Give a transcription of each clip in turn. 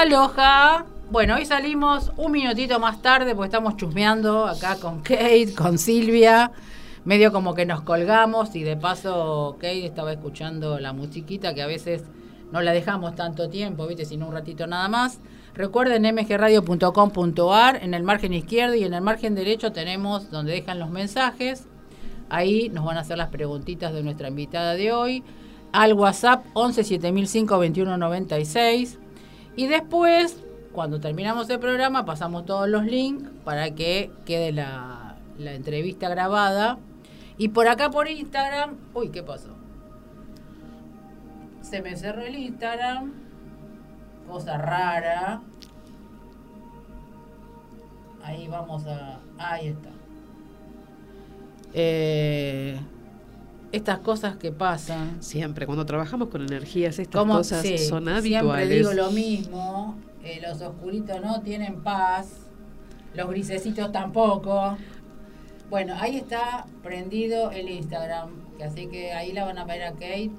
Aloha. Bueno, hoy salimos un minutito más tarde porque estamos chusmeando acá con Kate, con Silvia. Medio como que nos colgamos y de paso Kate estaba escuchando la musiquita que a veces no la dejamos tanto tiempo, ¿viste? Sino un ratito nada más. Recuerden mgradio.com.ar, en el margen izquierdo y en el margen derecho tenemos donde dejan los mensajes. Ahí nos van a hacer las preguntitas de nuestra invitada de hoy. Al WhatsApp 11 7005 2196. Y después, cuando terminamos el programa, pasamos todos los links para que quede la, entrevista grabada. Y por acá por Instagram, uy, ¿qué pasó? Se me cerró el Instagram. Cosa rara. Ahí vamos a... Ahí está. Eh, estas cosas que pasan. Siempre, cuando trabajamos con energías, estas Como- cosas sí, son Siempre habituales. digo lo mismo. eh, los oscuritos no tienen paz. Los grisecitos tampoco. Bueno, ahí está prendido el Instagram. que Así que ahí la van a ver a Kate.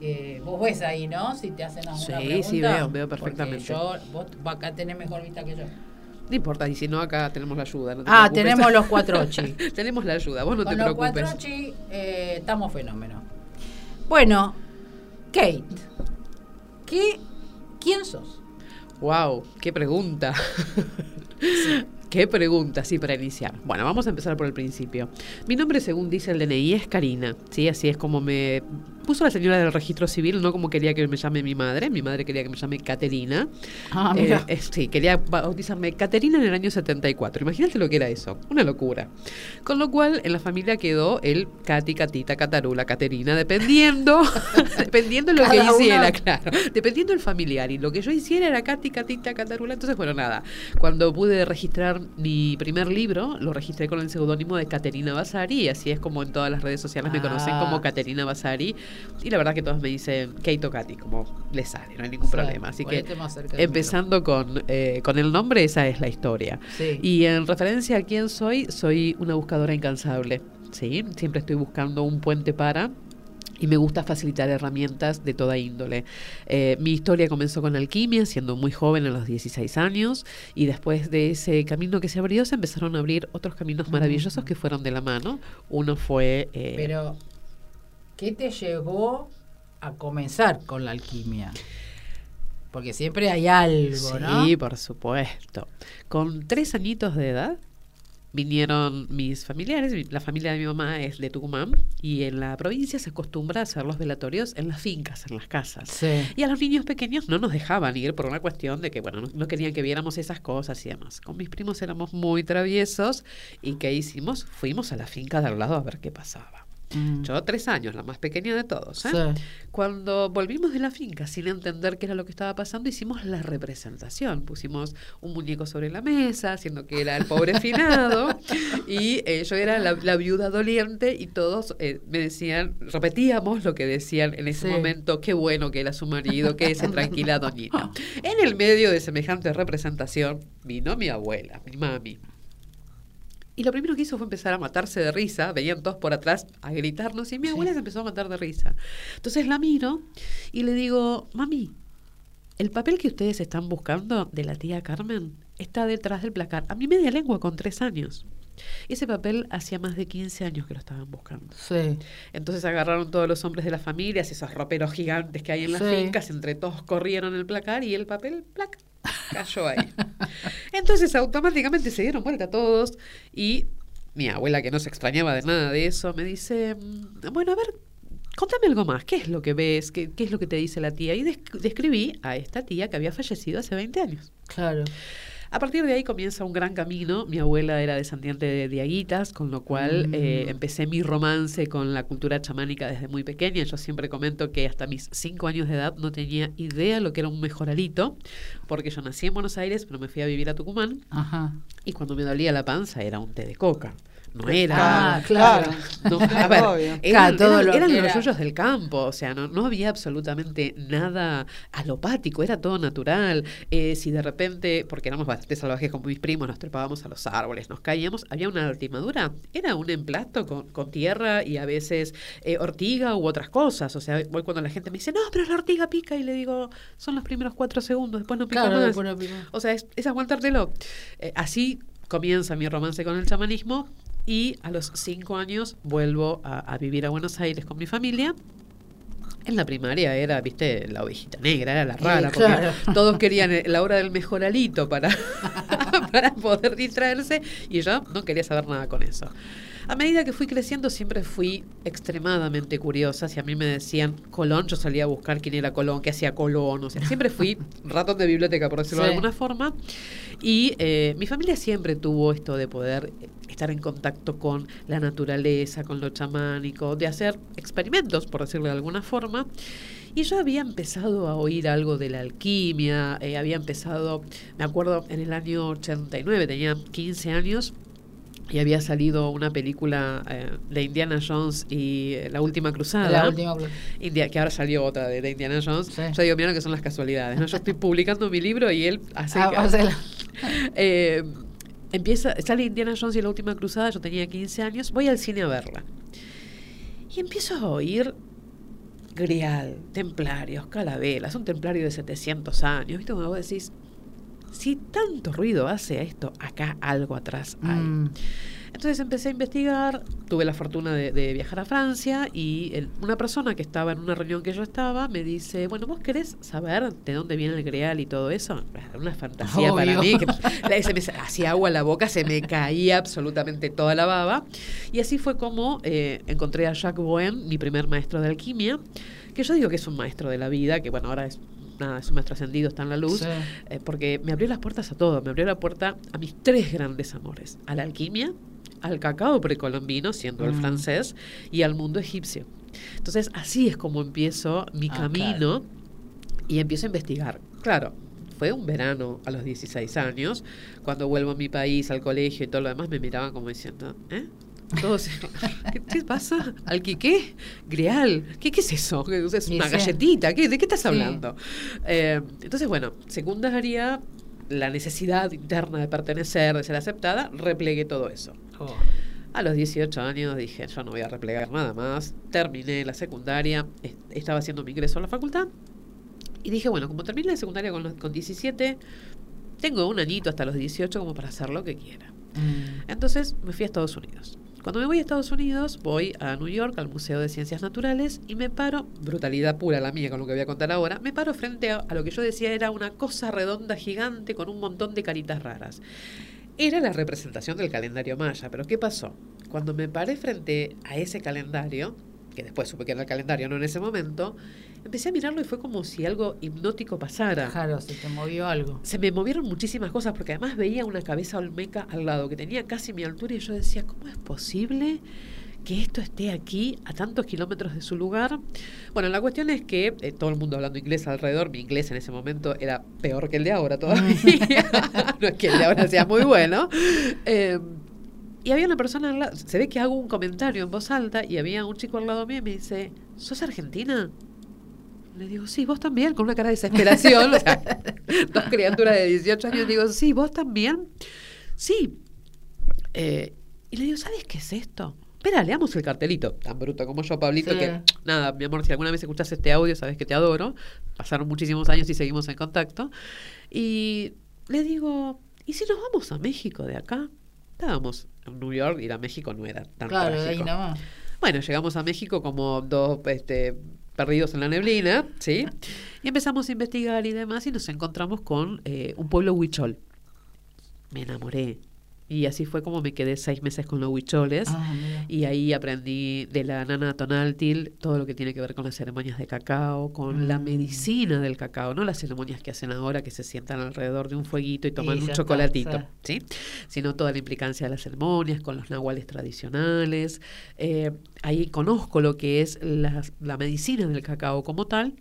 Eh, vos ves ahí, ¿no? Si te hacen alguna Sí, pregunta. sí, veo, veo perfectamente. Yo, vos acá tenés mejor vista que yo. No importa, y si no, acá tenemos la ayuda. no te Ah, preocupes. tenemos los cuatro chi. tenemos la ayuda, vos no Con te los preocupes. cuatro chi eh, estamos fenómenos. Bueno, Kate, ¿qué, ¿quién sos? Wow, qué pregunta. Qué pregunta, sí, para iniciar. Bueno, vamos a empezar por el principio. Mi nombre, según dice el DNI, es Karina. Sí, así es como me puso la señora del registro civil, no como quería que me llame mi madre. Mi madre quería que me llame Caterina. Ah, Eh, mira. eh, sí, quería bautizarme Caterina en el año 74. Imagínate lo que era eso. Una locura. Con lo cual, en la familia quedó el Cati, Catita, Catarula, Caterina, dependiendo, dependiendo lo que Cada uno- hiciera, claro. Dependiendo del familiar. Y lo que yo hiciera era Cati, Catita, Catarula. Entonces, bueno, nada. Cuando pude registrar mi primer libro, lo registré con el seudónimo de Caterina Basari. Y así es como en todas las redes sociales me conocen Ah. como Caterina Basari. Y la verdad que todos me dicen Kate o Katy, como les sale, no hay ningún Sí, problema. Así que empezando con, eh, con el nombre, esa es la historia. Sí. Y en referencia a quién soy, soy una buscadora incansable. ¿sí? Siempre estoy buscando un puente para. Y me gusta facilitar herramientas de toda índole. Eh, mi historia comenzó con alquimia, siendo muy joven, a los 16 años, y después de ese camino que se abrió, se empezaron a abrir otros caminos maravillosos que fueron de la mano. Uno fue... eh, Pero, ¿qué te llevó a comenzar con la alquimia? Porque siempre hay algo, ¿no? Sí, por supuesto. Con tres añitos de edad vinieron mis familiares, mi- la familia de mi mamá es de Tucumán y en la provincia se acostumbra a hacer los velatorios en las fincas, en las casas. Sí. Y a los niños pequeños no nos dejaban ir por una cuestión de que, bueno, no, no querían que viéramos esas cosas y demás. Con mis primos éramos muy traviesos y ¿qué hicimos? Fuimos a la finca de al lado a ver qué pasaba. Mm. Yo tres años, la más pequeña de todos. ¿eh? Sí. Cuando volvimos de la finca sin entender qué era lo que estaba pasando, hicimos la representación. Pusimos un muñeco sobre la mesa, haciendo que era el pobre finado, y eh, yo era la, la viuda doliente y todos eh, me decían, repetíamos lo que decían en ese Sí. momento, qué bueno que era su marido, que se tranquila doñita. En el medio de semejante representación vino mi abuela, mi mami. Y lo primero que hizo fue empezar a matarse de risa. Venían todos por atrás a gritarnos y mi abuela se empezó a matar de risa. Entonces la miro y le digo, mami, el papel que ustedes están buscando de la tía Carmen está detrás del placar. A mi media lengua con tres años. Ese papel hacía más de 15 años que lo estaban buscando. Sí. Entonces agarraron todos los hombres de las familias, esos roperos gigantes que hay en las Sí. fincas, entre todos corrieron el placar y el papel, plac, cayó ahí. Entonces automáticamente se dieron vuelta todos y mi abuela, que no se extrañaba de nada de eso, me dice, "Mm, bueno, a ver, contame algo más, ¿qué es lo que ves? ¿Qué, qué es lo que te dice la tía? Y desc- describí a esta tía que había fallecido hace 20 años. Claro. A partir de ahí comienza un gran camino. Mi abuela era descendiente de diaguitas, con lo cual Mm. eh, empecé mi romance con la cultura chamánica desde muy pequeña. Yo siempre comento que hasta mis cinco años de edad no tenía idea lo que era un mejoralito, porque yo nací en Buenos Aires, pero me fui a vivir a Tucumán Ajá. y cuando me dolía la panza era un té de coca. No era. Ah, claro. No, a ver, eran, Claro, todo eran- lo eran que los era- yuyos del campo, o sea, no, no había absolutamente nada alopático, era todo natural. Eh, si de repente, porque éramos bastante salvajes con mis primos, nos trepábamos a los árboles, nos caíamos, había una altimadura, era un emplasto con, con tierra y a veces eh, ortiga u otras cosas. O sea, voy cuando la gente me dice, no, pero la ortiga pica, y le digo, son los primeros cuatro segundos, después no pica Claro, más. después no pica. O sea, es, es aguantártelo. Eh, así comienza mi romance con el chamanismo y a los cinco años vuelvo a, a vivir a Buenos Aires con mi familia. En la primaria era, viste, la ovejita negra, era la rara, porque claro. todos querían la hora del mejoralito para, para poder distraerse y yo no quería saber nada con eso. A medida que fui creciendo siempre fui extremadamente curiosa. Si a mí me decían Colón, yo salía a buscar quién era Colón, qué hacía Colón. O sea, siempre fui ratón de biblioteca, por decirlo de alguna forma. Y eh, mi familia siempre tuvo esto de poder estar en contacto con la naturaleza, con lo chamánico, de hacer experimentos, por decirlo de alguna forma. Y yo había empezado a oír algo de la alquimia, eh, había empezado, me acuerdo, en el año 89, tenía 15 años, y había salido una película eh, de Indiana Jones y eh, La Última Cruzada. La última. India- que ahora salió otra de, de Indiana Jones. Sí. Yo digo, mira lo que son las casualidades. ¿no? Yo estoy publicando mi libro y él hace... Ah, que- eh, empieza, sale Indiana Jones y la última cruzada, yo tenía 15 años, voy al cine a verla. Y empiezo a oír grial, templarios, calaveras, un templario de 700 años. ¿Viste? Cuando vos decís, si tanto ruido hace esto, acá algo atrás hay. Mm. Entonces empecé a investigar, tuve la fortuna de, de viajar a Francia y el- una persona que estaba en una reunión que yo estaba me dice, bueno, ¿vos querés saber de dónde viene el greal y todo eso? Era una fantasía para mí, que la- se me hacía agua a la boca, se me caía absolutamente toda la baba. Y así fue como eh, encontré a Jacques Bohem, mi primer maestro de alquimia, que yo digo que es un maestro de la vida, que bueno, ahora es... Nada, es un maestro ascendido, está en la luz, Sí. eh, porque me abrió las puertas a todo, me abrió la puerta a mis tres grandes amores, a la alquimia, al cacao precolombino, siendo el Mm. francés, y al mundo egipcio. Entonces, así es como empiezo mi Ah, camino y empiezo a investigar. Claro, fue un verano a los 16 años, cuando vuelvo a mi país, al colegio y todo lo demás, me miraban como diciendo, ¿eh? Todos, ¿qué te pasa? ¿Al qué qué? Grial. ¿Qué, qué es eso? ¿Qué- ¿Es una galletita? ¿Qué, ¿De qué estás Sí. hablando? Eh, entonces, bueno, secundaria, la necesidad interna de pertenecer, de ser aceptada, replegué todo eso. Oh. A los 18 años dije, yo no voy a replegar nada más. Terminé la secundaria, est- estaba haciendo mi ingreso a la facultad. Y dije, bueno, como terminé la secundaria con, los- con 17, tengo un añito hasta los 18 como para hacer lo que quiera. Mm. Entonces me fui a Estados Unidos. Cuando me voy a Estados Unidos, voy a New York, al Museo de Ciencias Naturales, y me paro, brutalidad pura la mía con lo que voy a contar ahora, me paro frente a, a lo que yo decía era una cosa redonda gigante con un montón de caritas raras. Era la representación del calendario maya, pero ¿qué pasó? Cuando me paré frente a ese calendario, que después supe que era el calendario, no en ese momento, empecé a mirarlo y fue como si algo hipnótico pasara Claro, se te movió algo. se me movieron muchísimas cosas porque además veía una cabeza olmeca al lado que tenía casi mi altura y yo decía, ¿cómo es posible que esto esté aquí a tantos kilómetros de su lugar? Bueno, la cuestión es que eh, todo el mundo hablando inglés alrededor, mi inglés en ese momento era peor que el de ahora todavía, no es que el de ahora sea muy bueno. Eh, y había una persona al lado, se ve que hago un comentario en voz alta y había un chico al lado mío y me dice, ¿sos argentina? Le digo, sí, vos también, con una cara de desesperación. o sea, dos criaturas de 18 años. Digo, sí, vos también. Sí. Eh, y le digo, ¿sabes qué es esto? Espera, leamos el cartelito. Tan bruto como yo, Pablito, Sí. que nada, mi amor, si alguna vez escuchas este audio, sabes que te adoro. Pasaron muchísimos años y seguimos en contacto. Y le digo, ¿y si nos vamos a México de acá? Estábamos New York, ir a México no era tan Claro, ahí trágico. nada más. Bueno, llegamos a México como dos este, perdidos en la neblina, ¿sí? Y empezamos a investigar y demás y nos encontramos con eh, un pueblo huichol. Me enamoré. Y así fue como me quedé seis meses con los huicholes. Ah. Y ahí aprendí de la nana tonaltil todo lo que tiene que ver con las ceremonias de cacao, con la Mm. medicina del cacao, no las ceremonias que hacen ahora que se sientan alrededor de un fueguito y toman Y un está, chocolatito, ¿sí? Sino toda la implicancia de las ceremonias, con los nahuales tradicionales. Eh, ahí conozco lo que es la, la medicina del cacao como tal.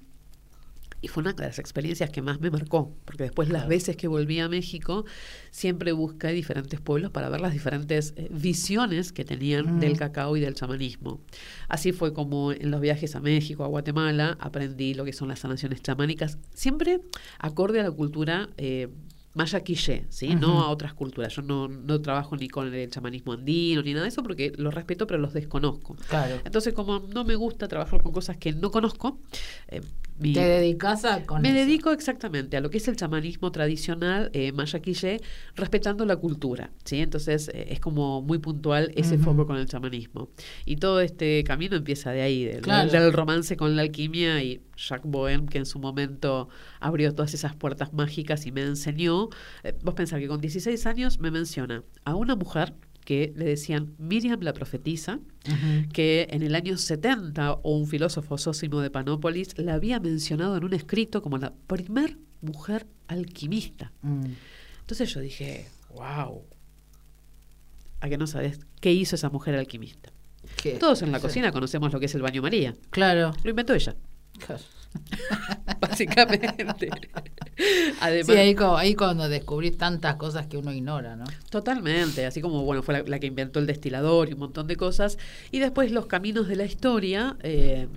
Y fue una de las experiencias que más me marcó, porque después las veces que volví a México, siempre busqué diferentes pueblos para ver las diferentes eh, visiones que tenían Mm. del cacao y del chamanismo. Así fue como en los viajes a México, a Guatemala, aprendí lo que son las sanaciones chamánicas, siempre acorde a la cultura eh, maya quiché, ¿sí? No a otras culturas. Yo no, no trabajo ni con el chamanismo andino ni nada de eso porque los respeto pero los desconozco. Claro. Entonces, como no me gusta trabajar con cosas que no conozco, eh, mi- Te dedicas a con me eso. dedico exactamente a lo que es el chamanismo tradicional eh, maya quiché, respetando la cultura, ¿sí? Entonces eh, es como muy puntual ese foco con el chamanismo. Y todo este camino empieza de ahí, del, Claro. del romance con la alquimia y Jacques Bohem, que en su momento abrió todas esas puertas mágicas y me enseñó. Eh, vos pensás que con 16 años me menciona a una mujer que le decían Miriam la profetisa, Ujú. que en el año 70 o un filósofo Sósimo de Panópolis la había mencionado en un escrito como la primer mujer alquimista. Mm. Entonces yo dije, wow, ¿a que no sabes qué hizo esa mujer alquimista? ¿Qué? Todos en la cocina conocemos lo que es el baño María. Claro. Lo inventó ella, Claro. básicamente. Además, Sí, ahí, cuando descubrís tantas cosas que uno ignora, ¿no? Totalmente, así como bueno fue la, la que inventó el destilador y un montón de cosas. Y después los caminos de la historia. eh,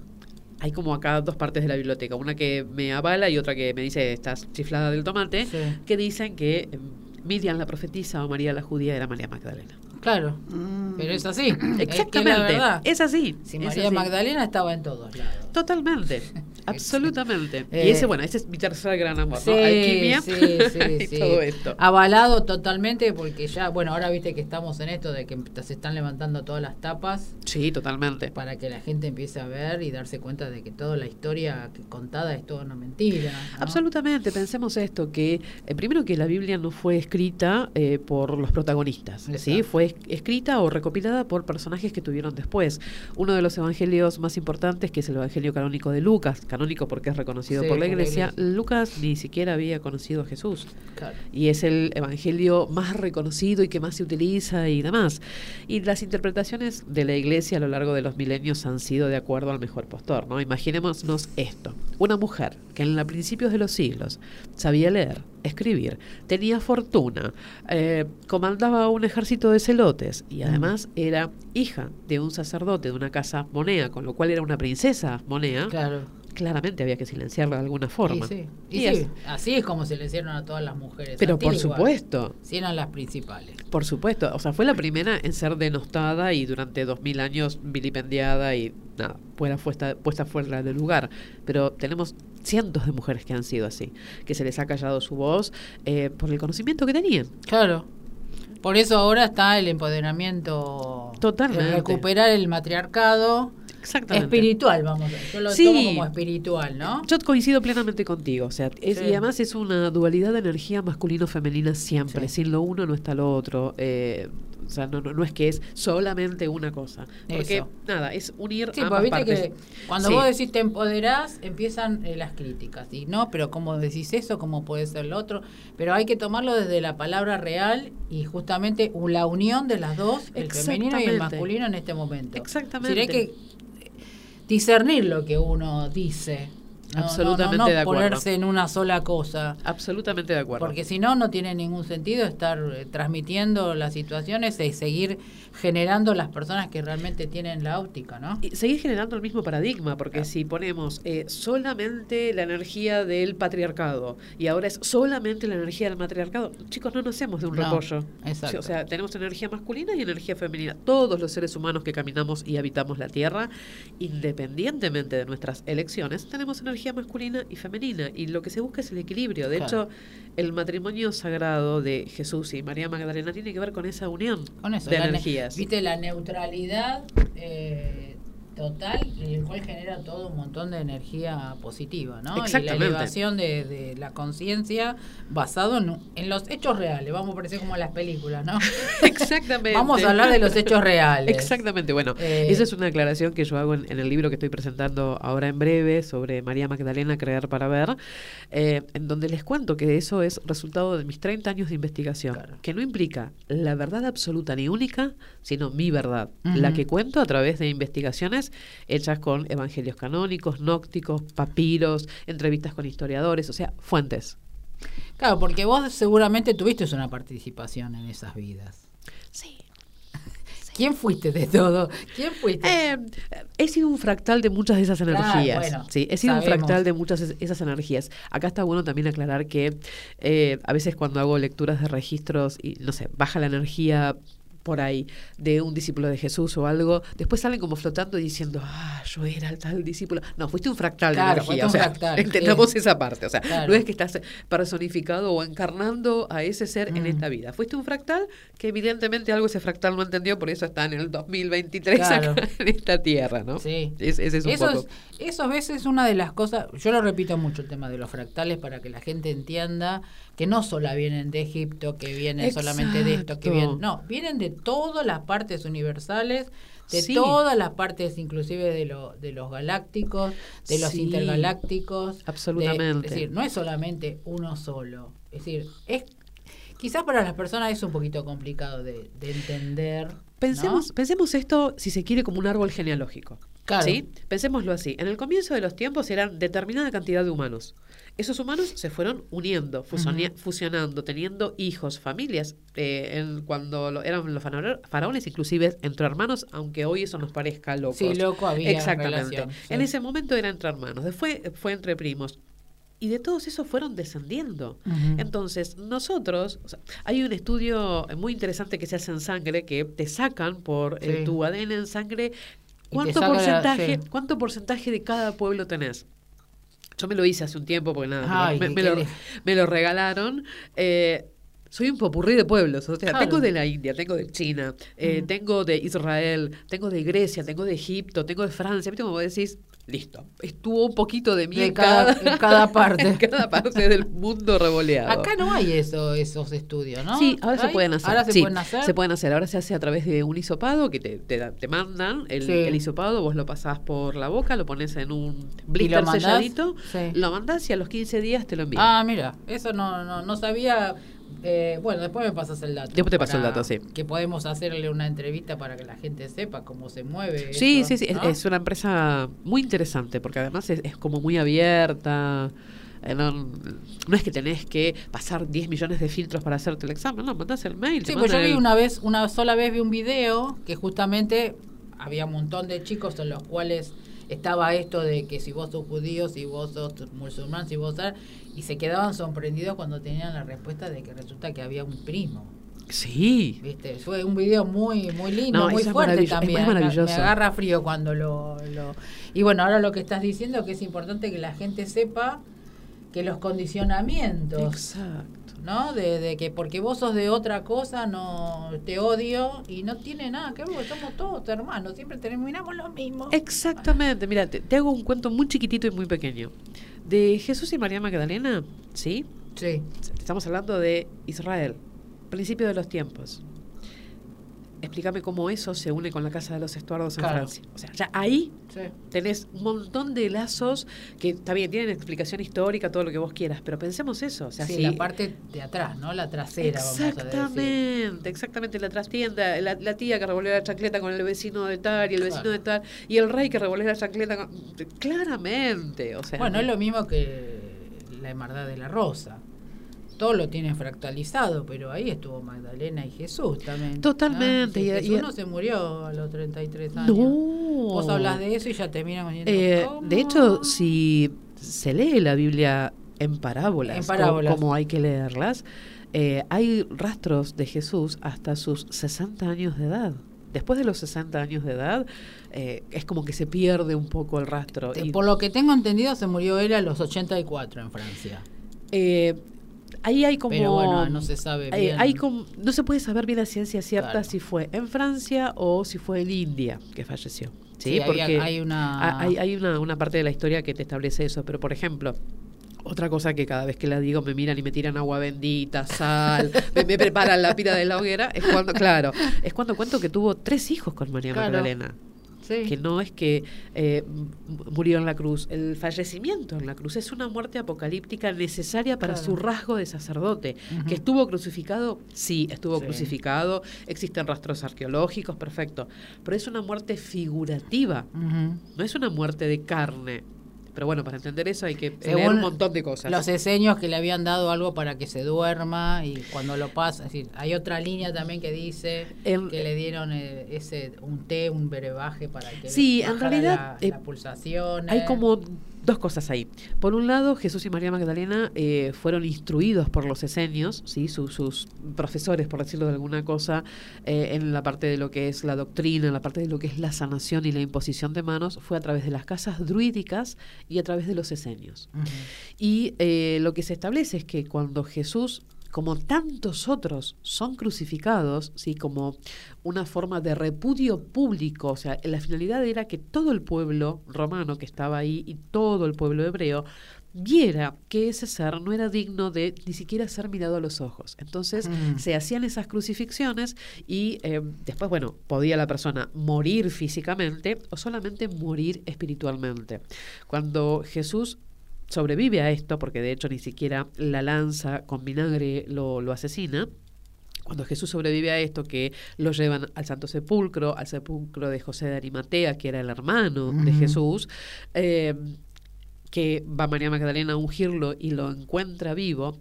hay como acá dos partes de la biblioteca, una que me avala y otra que me dice estás chiflada del tomate, Sí. que dicen que eh, Miriam la profetisa o María la judía era María Magdalena. Claro. Pero es así. Es que la Exactamente, es así. Si es María así. Magdalena estaba en todos lados. Totalmente, absolutamente. y Eh, ese, bueno, ese es mi tercer gran amor, ¿no? Sí, Alquimia sí, sí, y todo esto. Avalado totalmente porque ya, bueno, ahora viste que estamos en esto de que se están levantando todas las tapas Sí, totalmente. para que la gente empiece a ver y darse cuenta de que toda la historia contada es toda una mentira. ¿no? Absolutamente, pensemos esto, que eh, primero que la Biblia no fue escrita eh, por los protagonistas, ¿sí? Fue es- escrita o recopilada por personajes que tuvieron después. Uno de los evangelios más importantes, que es el Evangelio canónico de Lucas, canónico porque es reconocido Sí, por la iglesia, iglesia. Lucas ni siquiera había conocido a Jesús. Claro. Y es el evangelio más reconocido y que más se utiliza y demás. Y las interpretaciones de la iglesia a lo largo de los milenios han sido de acuerdo al mejor postor, ¿no? Imaginémonos esto. Una mujer que en los principios de los siglos sabía leer, escribir, tenía fortuna, eh, comandaba un ejército de celotes y además era hija de un sacerdote de una casa monea, con lo cual era una princesa monea, Claro. claramente había que silenciarla de alguna forma. Y sí, y Y sí, es- así es como se le hicieron a todas las mujeres. pero por supuesto. Sí, eran las principales. Por supuesto, o sea, fue la primera en ser denostada y durante dos mil años vilipendiada y nada, fuera puesta, puesta fuera de lugar. Pero tenemos cientos de mujeres que han sido así, que se les ha callado su voz eh, por el conocimiento que tenían. Claro. Por eso ahora está el empoderamiento. Totalmente. el recuperar el matriarcado Exactamente. espiritual, vamos a ver. Yo lo Sí. tomo como espiritual, ¿no? Yo coincido plenamente contigo, o sea, es- Sí. y además es una dualidad de energía masculino-femenina siempre, Sí. sin lo uno no está lo otro, eh, o sea, no, no, no es que es solamente una cosa, porque Eso. nada, es unir Sí, ambas pues viste partes. que cuando Sí. vos decís te empoderás, empiezan eh, las críticas. Y no, pero ¿cómo decís eso? ¿Cómo puede ser lo otro? Pero hay que tomarlo desde la palabra real y justamente la unión de las dos, el femenino y el masculino en este momento. Exactamente. Decir, hay que discernir lo que uno dice. No, Absolutamente no, no de acuerdo. ponerse en una sola cosa. Absolutamente de acuerdo. Porque si no, no tiene ningún sentido estar eh, transmitiendo las situaciones y seguir generando las personas que realmente tienen la óptica, ¿no? Y seguir generando el mismo paradigma, porque si ponemos eh, solamente la energía del patriarcado y ahora es solamente la energía del matriarcado, chicos, no nos hacemos de un No, repollo. exacto. O sea, tenemos energía masculina y energía femenina. Todos los seres humanos que caminamos y habitamos la Tierra, independientemente de nuestras elecciones, tenemos energía masculina y femenina. Y lo que se busca es el equilibrio. De Claro. hecho, el matrimonio sagrado de Jesús y María Magdalena tiene que ver con esa unión Con eso, de la Viste la neutralidad eh, total, el cual genera todo un montón de energía positiva, ¿no? Y la Exactamente. elevación de, de la conciencia basado en, en los hechos reales. Vamos a parecer como las películas, ¿no? Exactamente. Vamos a hablar de los hechos reales. Exactamente, bueno, Eh, esa es una aclaración que yo hago en, en el libro que estoy presentando ahora en breve sobre María Magdalena, Creer para Ver, eh, en donde les cuento que eso es resultado de mis 30 años de investigación, Claro. que no implica la verdad absoluta ni única, sino mi verdad, la que cuento a través de investigaciones hechas con evangelios canónicos, nócticos, papiros, entrevistas con historiadores, o sea, fuentes. Claro, porque vos seguramente tuviste una participación en esas vidas. Sí. ¿Quién fuiste de todo? ¿Quién fuiste? Eh, he sido un fractal de muchas de esas energías. bueno, sí, he sido un fractal de muchas de esas energías. Acá está bueno también aclarar que eh, a veces cuando hago lecturas de registros y, no sé, baja la energía por ahí de un discípulo de Jesús o algo, después salen como flotando y diciendo, ah, yo era el tal discípulo. No, fuiste un fractal Claro, de energía. fuiste O sea, fractal, entendamos esa parte. O sea, Claro. no es que estás personificado o encarnando a ese ser en Mm. esta vida. Fuiste un fractal que evidentemente algo ese fractal no entendió, por eso está en el 2023 Claro. acá en esta tierra, ¿no? Sí. Es- ese es un eso, poco. es, eso a veces es una de las cosas, yo lo repito mucho el tema de los fractales para que la gente entienda que no solo vienen de Egipto, que vienen solamente de esto, que vienen, no, vienen de todas las partes universales, de Sí. todas las partes inclusive de, lo, de los galácticos, de los Sí. intergalácticos. de- Absolutamente. es decir, no es solamente uno solo, es decir, es quizás para las personas es un poquito complicado de, de entender. ¿no? Pensemos, pensemos esto, si se quiere, como un árbol genealógico. Claro. ¿sí? Pensémoslo así. En el comienzo de los tiempos eran determinada cantidad de humanos. Esos humanos se fueron uniendo, fusonia- Ujú. fusionando, teniendo hijos, familias. eh, en- cuando lo- eran los faraones, inclusive entre hermanos, aunque hoy eso nos parezca loco. Sí, loco había Exactamente. relación, sí. En ese momento era entre hermanos, después fue entre primos. Y de todos esos fueron descendiendo. Entonces, nosotros, o sea, hay un estudio muy interesante que se hace en sangre, que te sacan por eh, tu ADN en sangre cuánto la- porcentaje, sí. cuánto porcentaje de cada pueblo tenés. Yo me lo hice hace un tiempo porque nada, me lo- Ay, me, lo, li- me lo regalaron. Eh, soy un popurrí de pueblos, o sea, Claro. tengo de la India, tengo de China, eh, tengo de Israel, tengo de Grecia, tengo de Egipto, tengo de Francia, ¿viste? Como vos decís, listo, estuvo un poquito de mí De en cada- en cada parte. en cada parte del mundo revoleado. Acá no hay eso, esos estudios, ¿no? Sí, ahora se pueden hacer. Ahora se sí, pueden hacer. Se pueden hacer. Ahora se hace a través de un hisopado que te, te, da- te mandan el, Sí. el hisopado, vos lo pasás por la boca, lo pones en un ¿Y lo blister selladito, Sí. lo mandás y a los 15 días te lo envían. Ah, mira, eso no, no, no sabía. Eh, bueno, después me pasas el dato. Después te paso el dato, sí. Que podemos hacerle una entrevista para que la gente sepa cómo se mueve. sí, eso, sí, sí. es- ¿no? Es, una empresa muy interesante porque además es, es como muy abierta. eh, No, no es que tenés que pasar 10 millones de filtros para hacerte el examen, no, mandás el mail. Sí, pues yo vi el- una vez, una sola vez vi un video que justamente había un montón de chicos en los cuales estaba esto de que si vos sos judío, si vos sos musulmán, si vos sos... Y se quedaban sorprendidos cuando tenían la respuesta de que resulta que había un primo. Sí. ¿Viste? Fue un video muy muy lindo, No, muy fuerte también. muy. Me agarra frío cuando lo, lo... Y bueno, ahora lo que estás diciendo que es importante que la gente sepa que los condicionamientos, Exacto. ¿No? De, de que porque vos sos de otra cosa, no te odio y no tiene nada que ver, porque somos todos hermanos, siempre terminamos lo mismo. Exactamente, mira, te, te hago un cuento muy chiquitito y muy pequeño. De Jesús y María Magdalena, ¿sí? Sí. Estamos hablando de Israel, principio de los tiempos. Explícame cómo eso se une con la Casa de los Estuardos en Claro. Francia. O sea, ya ahí Sí. tenés un montón de lazos que está bien, tienen explicación histórica, todo lo que vos quieras, pero pensemos eso. O sea, sí, si- la parte de atrás, ¿no? La trasera, vamos a decir. Exactamente, exactamente. La trastienda, la, la tía que revolvió la chancleta con el vecino de tal y el vecino Claro. de tal, y el rey que revolvió la chancleta con... Claramente, o sea... Bueno, es lo mismo que la hermandad de la rosa. Todo lo tiene fractalizado, pero ahí estuvo Magdalena y Jesús también. Totalmente, ¿no? y- Jesús y- no se murió a los 33 años. No. Vos hablas de eso y ya terminan diciendo, Eh, de hecho, si se lee la Biblia en parábolas, En parábolas. como hay que leerlas, eh, hay rastros de Jesús hasta sus 60 años de edad. Después de los 60 años de edad, eh, es como que se pierde un poco el rastro. Y, Por lo que tengo entendido, se murió él a los 84 en Francia. eh, ahí hay como... Pero bueno, no se sabe Eh, bien. hay como- no se puede saber bien la ciencia cierta Claro. si fue en Francia o si fue en India que falleció. Sí, porque hay una- ha- hay, hay una, una parte de la historia que te establece eso. Pero, por ejemplo, otra cosa que cada vez que la digo me miran y me tiran agua bendita, sal, me, me preparan la pira de la hoguera, es cuando, claro, es cuando cuento que tuvo tres hijos con María Claro. Magdalena. Sí. que no es que eh, murió en la cruz, el fallecimiento en la cruz es una muerte apocalíptica necesaria para Claro. su rasgo de sacerdote. ¿Que estuvo crucificado? Sí, estuvo Sí. crucificado, existen rastros arqueológicos, perfecto, pero es una muerte figurativa, no es una muerte de carne. Pero bueno, para entender eso hay que leer Según un montón de cosas. Los eseños que le habían dado algo para que se duerma y cuando lo pasa, es decir, hay otra línea también que dice que le dieron eh, ese un té, un brebaje para que Sí, le en realidad, la, eh, la pulsación. Hay como dos cosas ahí. Por un lado, Jesús y María Magdalena eh, fueron instruidos por los esenios, ¿sí? Su- sus profesores, por decirlo de alguna cosa, eh, en la parte de lo que es la doctrina, en la parte de lo que es la sanación y la imposición de manos, fue a través de las casas druídicas y a través de los esenios. Y eh, lo que se establece es que cuando Jesús, como tantos otros, son crucificados, ¿sí? como una forma de repudio público, o sea, la finalidad era que todo el pueblo romano que estaba ahí y todo el pueblo hebreo viera que ese ser no era digno de ni siquiera ser mirado a los ojos. Entonces Mm. se hacían esas crucifixiones y eh, después, bueno, podía la persona morir físicamente o solamente morir espiritualmente. Cuando Jesús sobrevive a esto, porque de hecho ni siquiera la lanza con vinagre lo, lo asesina, cuando Jesús sobrevive a esto, que lo llevan al Santo Sepulcro, al sepulcro de José de Arimatea, que era el hermano de. Jesús, eh, que va María Magdalena a ungirlo y lo encuentra vivo,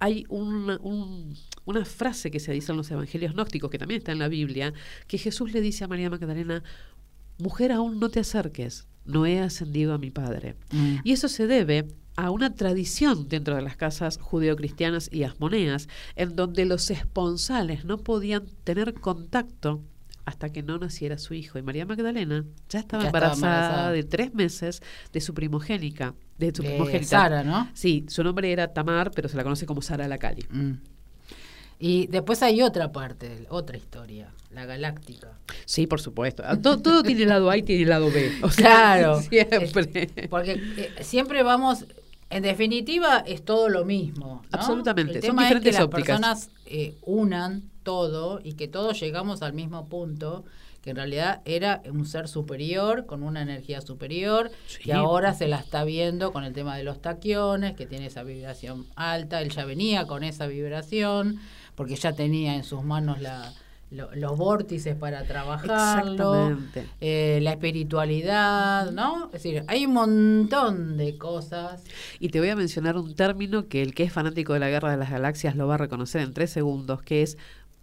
hay una, un- una frase que se dice en los evangelios gnósticos, que también está en la Biblia, que Jesús le dice a María Magdalena, mujer aún no te acerques, no he ascendido a mi Padre. Mm. Y eso se debe a una tradición dentro de las casas judeocristianas y asmoneas, en donde los esponsales no podían tener contacto hasta que no naciera su hijo. Y María Magdalena ya estaba, Ya estaba embarazada, embarazada. de tres meses de su primogénica. De su De primogénita. Sara, ¿no? Sí, su nombre era Tamar, pero se la conoce como Sara la Cali. Mm. Y después hay otra parte, otra historia, la galáctica. Sí, por supuesto. Ah, Todo, todo tiene lado A y tiene lado B. O sea, Claro. Siempre. Es- porque eh, siempre vamos, en definitiva, es todo lo mismo. ¿no? Absolutamente, El son tema es que las ópticas. personas eh, unan todo y que todos llegamos al mismo punto, que en realidad era un ser superior, con una energía superior, Sí. que ahora se la está viendo con el tema de los taquiones, que tiene esa vibración alta. Él ya venía con esa vibración, porque ya tenía en sus manos la lo- los vórtices para trabajarlo, eh, la espiritualidad, ¿no? Es decir, hay un montón de cosas. Y te voy a mencionar un término que el que es fanático de la Guerra de las Galaxias lo va a reconocer en tres segundos, que es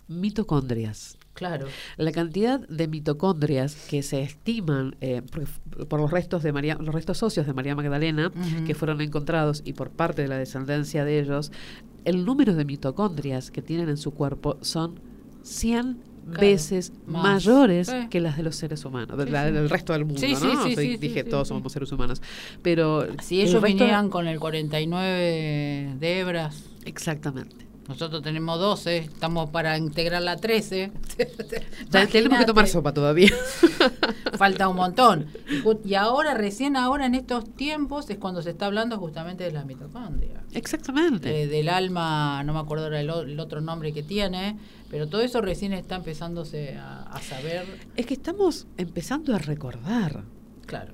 mitocondrias. Claro. La cantidad de mitocondrias que se estiman eh, por, por los restos de María, los restos óseos de María Magdalena, que fueron encontrados y por parte de la descendencia de ellos, el número de mitocondrias que tienen en su cuerpo son 100 Claro, veces más. Sí. que las de los seres humanos, de la- sí. del resto del mundo, Sí, ¿no? O sea, dije, todos somos seres humanos. Pero Si el ellos vinieran con el 49 de hebras, Exactamente. Nosotros tenemos 12, estamos para integrar la 13. Ya tenemos que tomar sopa todavía. Falta un montón. Y ahora, recién ahora, en estos tiempos, es cuando se está hablando justamente de las mitocondrias. Exactamente. Eh, del alma, no me acuerdo ahora el, otro nombre que tiene, pero todo eso recién está empezándose a, a saber. Es que estamos empezando a recordar. Claro.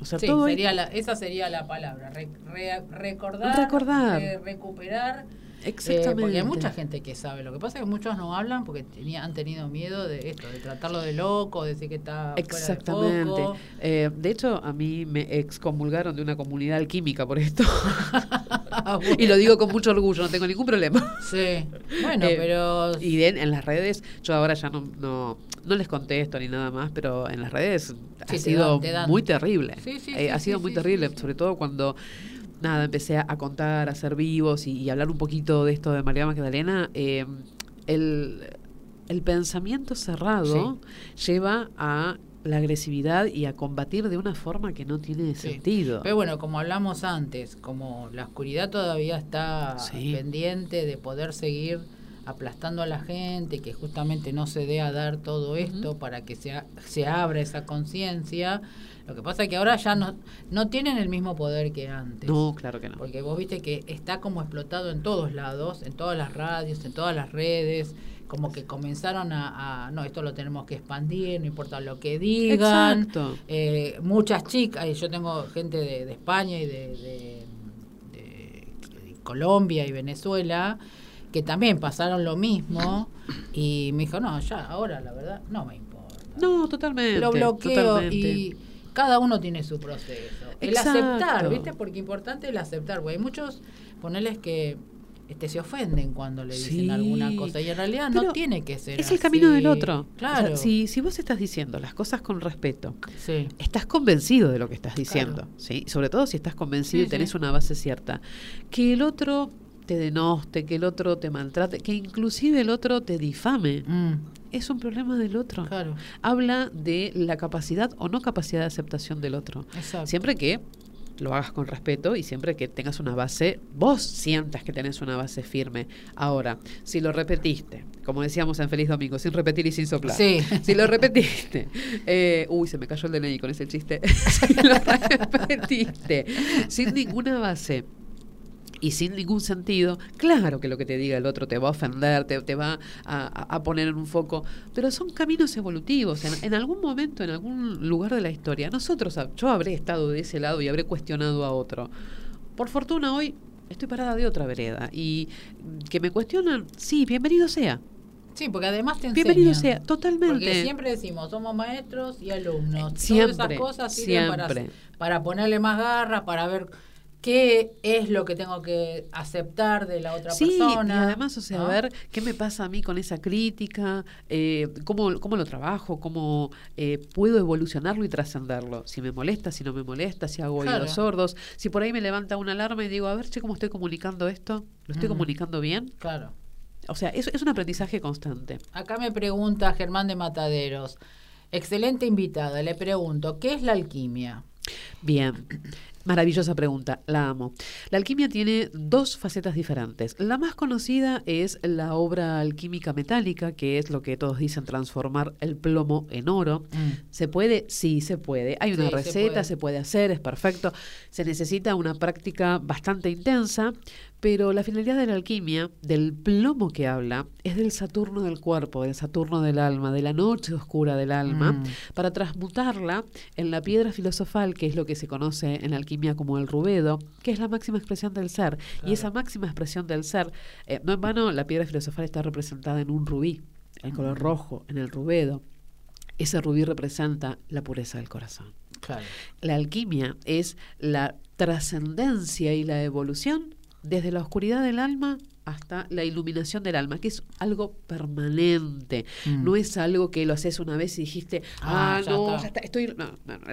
O sea, Sí, todo sería la, esa sería la palabra. re- re- recordar. Recordar. re- recuperar. Eh, Exactamente. porque hay mucha gente que sabe. Lo que pasa es que muchos no hablan porque tenía, han tenido miedo de esto, de tratarlo de loco, de decir que está fuera de Exactamente. foco. Eh, de hecho, a mí me excomulgaron de una comunidad alquímica por esto. Ah, y lo digo con mucho orgullo, no tengo ningún problema. Sí. Bueno, Eh, pero. Y de- en las redes, yo ahora ya no, no, no les contesto ni nada más, pero en las redes ha sido dan- te dan. muy terrible. Sí, sí, Eh, sí, ha sido muy terrible, sobre todo cuando nada empecé a, a contar, a ser vivos y, y hablar un poquito de esto de María Magdalena. eh, el, el pensamiento cerrado lleva a la agresividad y a combatir de una forma que no tiene Sí. sentido. Pero bueno, como hablamos antes, como la oscuridad todavía está Sí. pendiente de poder seguir aplastando a la gente, que justamente no se dé a dar todo esto para que se, se abra esa conciencia. Lo que pasa es que ahora ya no, no tienen el mismo poder que antes. No, claro que no. Porque vos viste que está como explotado en todos lados, en todas las radios, en todas las redes como que comenzaron a, no, esto lo tenemos que expandir, no importa lo que digan. Exacto. Eh, muchas chicas, yo tengo gente de, España y de, de, Colombia y Venezuela que también pasaron lo mismo y me dijo, no, ya, ahora la verdad no me importa. No, totalmente. Lo bloqueo y cada uno tiene su proceso. El aceptar, ¿viste? Porque importante el aceptar, porque hay muchos, ponerles que este, se ofenden cuando le dicen alguna cosa y en realidad no tiene que ser es el camino del otro. Claro. si, si vos estás diciendo las cosas con respeto estás convencido de lo que estás diciendo sí sobre todo si estás convencido y tenés una base cierta. Que el otro te denoste que el otro te maltrate que inclusive el otro te difame mm. es un problema del otro claro. habla de la capacidad o no capacidad de aceptación del otro siempre que lo hagas con respeto y siempre que tengas una base, vos sientas que tenés una base firme. Ahora, si lo repetiste, como decíamos en Feliz Domingo, sin repetir y sin soplar. Sí. Si lo repetiste, eh, uy, se me cayó el DNI con ese chiste. si lo repetiste sin ninguna base y sin ningún sentido, claro que lo que te diga el otro te va a ofender, te, va a, poner en un foco, pero son caminos evolutivos. En, algún momento, en algún lugar de la historia, nosotros, yo habré estado de ese lado y habré cuestionado a otro. Por fortuna hoy estoy parada de otra vereda y que me cuestionan, sí, bienvenido sea. Sí, porque además te Bienvenido sea, totalmente. Porque siempre decimos, somos maestros y alumnos. Siempre, Todas esas cosas sirven para, para ponerle más garras, para ver qué es lo que tengo que aceptar de la otra persona. Y además, o sea, a ver qué me pasa a mí con esa crítica, eh, cómo, cómo lo trabajo, cómo eh, puedo evolucionarlo y trascenderlo. Si me molesta, si no me molesta, si hago oídos sordos, si por ahí me levanta una alarma y digo, a ver, che, ¿cómo estoy comunicando esto? ¿Lo estoy mm. comunicando bien? Claro. O sea, es, es un aprendizaje constante. Acá me pregunta Germán de Mataderos. Excelente invitada. Le pregunto, ¿qué es la alquimia? Bien. Maravillosa pregunta, la amo. La alquimia tiene dos facetas diferentes. La más conocida es la obra alquímica metálica, que es lo que todos dicen transformar el plomo en oro. Mm. ¿Se puede? Sí, se puede. Hay una receta, se puede hacer, es perfecto. Se necesita una práctica bastante intensa, pero la finalidad de la alquimia, del plomo que habla, es del Saturno del cuerpo, del Saturno del alma, de la noche oscura del alma, mm. para transmutarla en la piedra filosofal, que es lo que se conoce en la alquimia como el rubedo, que es la máxima expresión del ser. Y esa máxima expresión del ser, eh, no en vano, la piedra filosofal está representada en un rubí, el color mm. rojo, en el rubedo. Ese rubí representa la pureza del corazón. La alquimia es la trascendencia y la evolución desde la oscuridad del alma hasta la iluminación del alma, que es algo permanente. Mm. No es algo que lo haces una vez y dijiste, ah, ah no, ya está, estoy.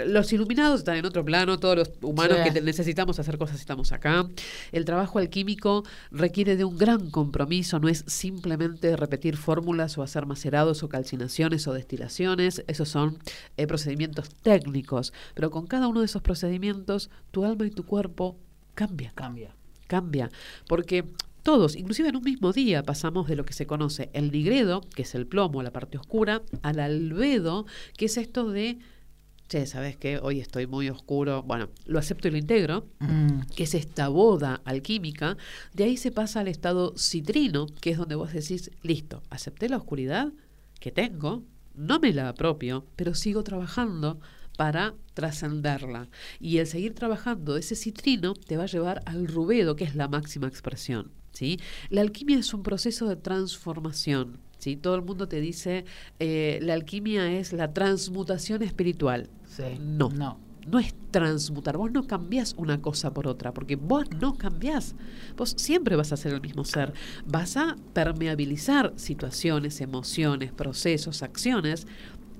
Los iluminados están en otro plano, todos los humanos que necesitamos hacer cosas estamos acá. El trabajo alquímico requiere de un gran compromiso, no es simplemente repetir fórmulas o hacer macerados o calcinaciones o destilaciones, esos son eh, procedimientos técnicos, pero con cada uno de esos procedimientos, tu alma y tu cuerpo cambia. Cambia cambia, porque todos, inclusive en un mismo día, pasamos de lo que se conoce el nigredo, que es el plomo, la parte oscura, al albedo, que es esto de, che, ¿sabes qué? Hoy estoy muy oscuro, bueno, lo acepto y lo integro, mm. que es esta boda alquímica, de ahí se pasa al estado citrino, que es donde vos decís, listo, acepté la oscuridad que tengo, no me la apropio, pero sigo trabajando para trascenderla. Y el seguir trabajando ese citrino te va a llevar al rubedo, que es la máxima expresión. ¿sí? La alquimia es un proceso de transformación. ¿sí? Todo el mundo te dice, eh, la alquimia es la transmutación espiritual. No. No. No es transmutar, vos no cambiás una cosa por otra, porque vos no cambiás, vos siempre vas a ser el mismo ser, vas a permeabilizar situaciones, emociones, procesos, acciones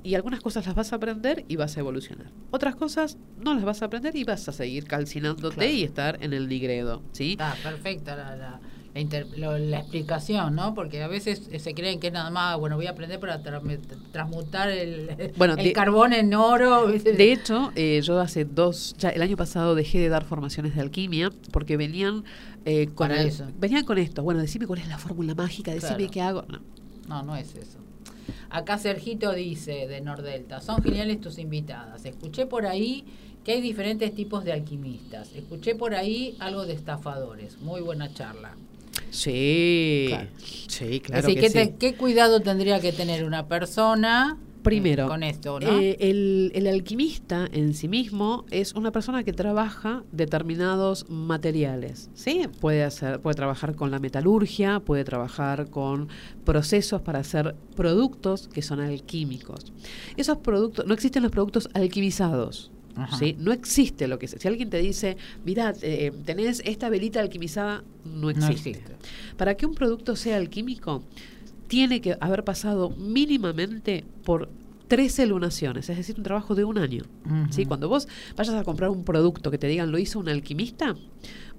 y algunas cosas las vas a aprender y vas a evolucionar. Otras cosas no las vas a aprender y vas a seguir calcinándote y estar en el digredo, ¿sí? Está perfecta la, la, inter- lo- la explicación, ¿no? Porque a veces eh, se creen que es nada más, bueno, voy a aprender para tra- transmutar el, Bueno, el de- carbón en oro. De hecho, eh, yo hace dos, ya el año pasado dejé de dar formaciones de alquimia porque venían eh, con el- venían con esto. Bueno, decime cuál es la fórmula mágica, decime Claro. qué hago. No. No, no es eso. Acá Sergito dice de Nordelta, son geniales tus invitadas. Escuché por ahí que hay diferentes tipos de alquimistas. Escuché por ahí algo de estafadores. Muy buena charla. Sí, Claro. sí, claro decir, que ¿qué, te- qué cuidado tendría que tener una persona Primero, eh, con esto, no? eh, el, el alquimista en sí mismo es una persona que trabaja determinados materiales. ¿sí? Puede, hacer, puede trabajar con la metalurgia, puede trabajar con procesos para hacer productos que son alquímicos. Esos productos, no existen los productos alquimizados. ¿sí? No existe lo que es. Si alguien te dice, mira, eh, tenés esta velita alquimizada, no existe. no existe. Para que un producto sea alquímico, tiene que haber pasado mínimamente por 13 lunaciones, es decir, un trabajo de un año. ¿sí? Cuando vos vayas a comprar un producto que te digan lo hizo un alquimista,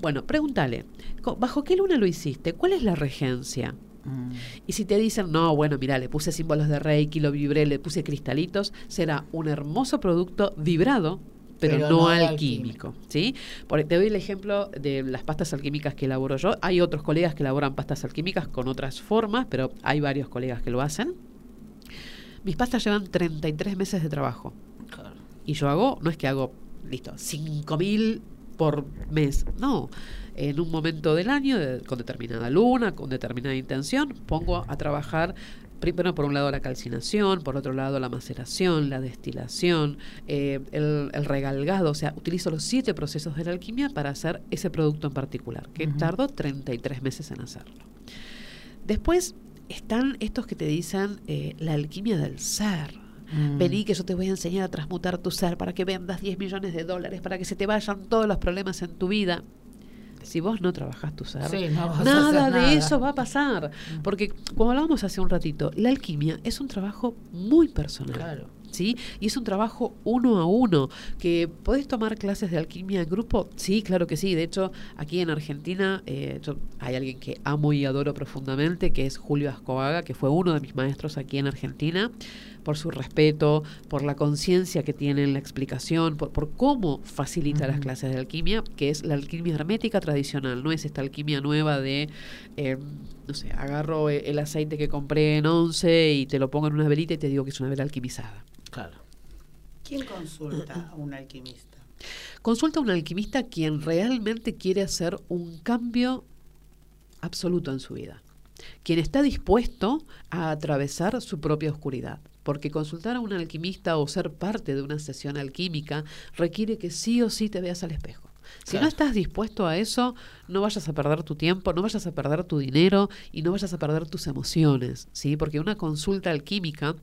bueno, pregúntale, ¿bajo qué luna lo hiciste? ¿Cuál es la regencia? Mm. Y si te dicen, no, bueno, mira, le puse símbolos de Reiki, lo vibré, le puse cristalitos, será un hermoso producto vibrado, pero, Pero no, no alquímico. ¿sí? Por- te doy el ejemplo de las pastas alquímicas que elaboro yo. Hay otros colegas que elaboran pastas alquímicas con otras formas, pero hay varios colegas que lo hacen. Mis pastas llevan 33 meses de trabajo. Claro. Y yo hago, no es que hago, listo, 5.000 por mes. No, en un momento del año, de- con determinada luna, con determinada intención, pongo a trabajar, primero por un lado la calcinación, por otro lado la maceración, la destilación, eh, el, el regalgado, o sea, utilizo los siete procesos de la alquimia para hacer ese producto en particular, que Ujú. tardó 33 meses en hacerlo. Después están estos que te dicen eh, la alquimia del ser. Mm. Vení que yo te voy a enseñar a transmutar tu ser para que vendas 10 millones de dólares, para que se te vayan todos los problemas en tu vida. Si vos no trabajás tu ser, Sí, no nada de eso va a pasar. Porque como hablábamos hace un ratito, la alquimia es un trabajo muy personal. Claro. ¿Sí? Y es un trabajo uno a uno. ¿Que podés tomar clases de alquimia en grupo? Sí, claro que sí. De hecho, aquí en Argentina eh, yo- hay alguien que amo y adoro profundamente, que es Julio Ascoaga, que fue uno de mis maestros aquí en Argentina, por su respeto, por la conciencia que tiene en la explicación, por, por cómo facilita las clases de alquimia, que es la alquimia hermética tradicional, no es esta alquimia nueva de, eh, no sé, agarro eh, el aceite que compré en once y te lo pongo en una velita y te digo que es una vela alquimizada. Claro. ¿Quién consulta a un alquimista? Consulta a un alquimista quien realmente quiere hacer un cambio absoluto en su vida. Quien está dispuesto a atravesar su propia oscuridad. Porque consultar a un alquimista o ser parte de una sesión alquímica requiere que sí o sí te veas al espejo. Si Claro. no estás dispuesto a eso, no vayas a perder tu tiempo, no vayas a perder tu dinero y no vayas a perder tus emociones, ¿sí? Porque una consulta alquímica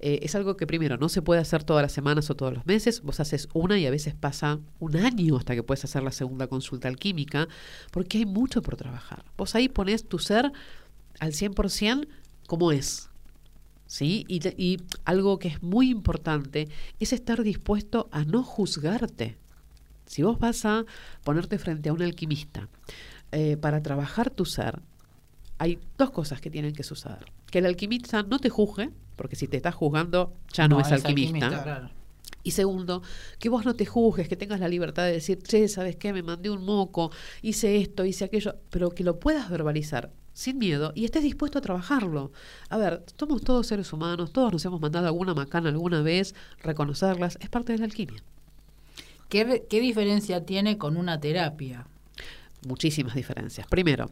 eh, es algo que primero no se puede hacer todas las semanas o todos los meses, vos haces una y a veces pasa un año hasta que puedes hacer la segunda consulta alquímica, porque hay mucho por trabajar. Vos ahí pones tu ser al 100% como es. ¿Sí? Y, y algo que es muy importante es estar dispuesto a no juzgarte. Si vos vas a ponerte frente a un alquimista eh, para trabajar tu ser, hay dos cosas que tienen que suceder. Que el alquimista no te juzgue, porque si te está juzgando ya no, es, alquimista. claro. Y segundo, que vos no te juzgues, que tengas la libertad de decir, che, ¿sabes qué? Me mandé un moco, hice esto, hice aquello, pero que lo puedas verbalizar sin miedo y estés dispuesto a trabajarlo. A ver, somos todos seres humanos, todos nos hemos mandado alguna macana alguna vez, reconocerlas, es parte de la alquimia. ¿Qué, ¿Qué diferencia tiene con una terapia? Muchísimas diferencias. Primero,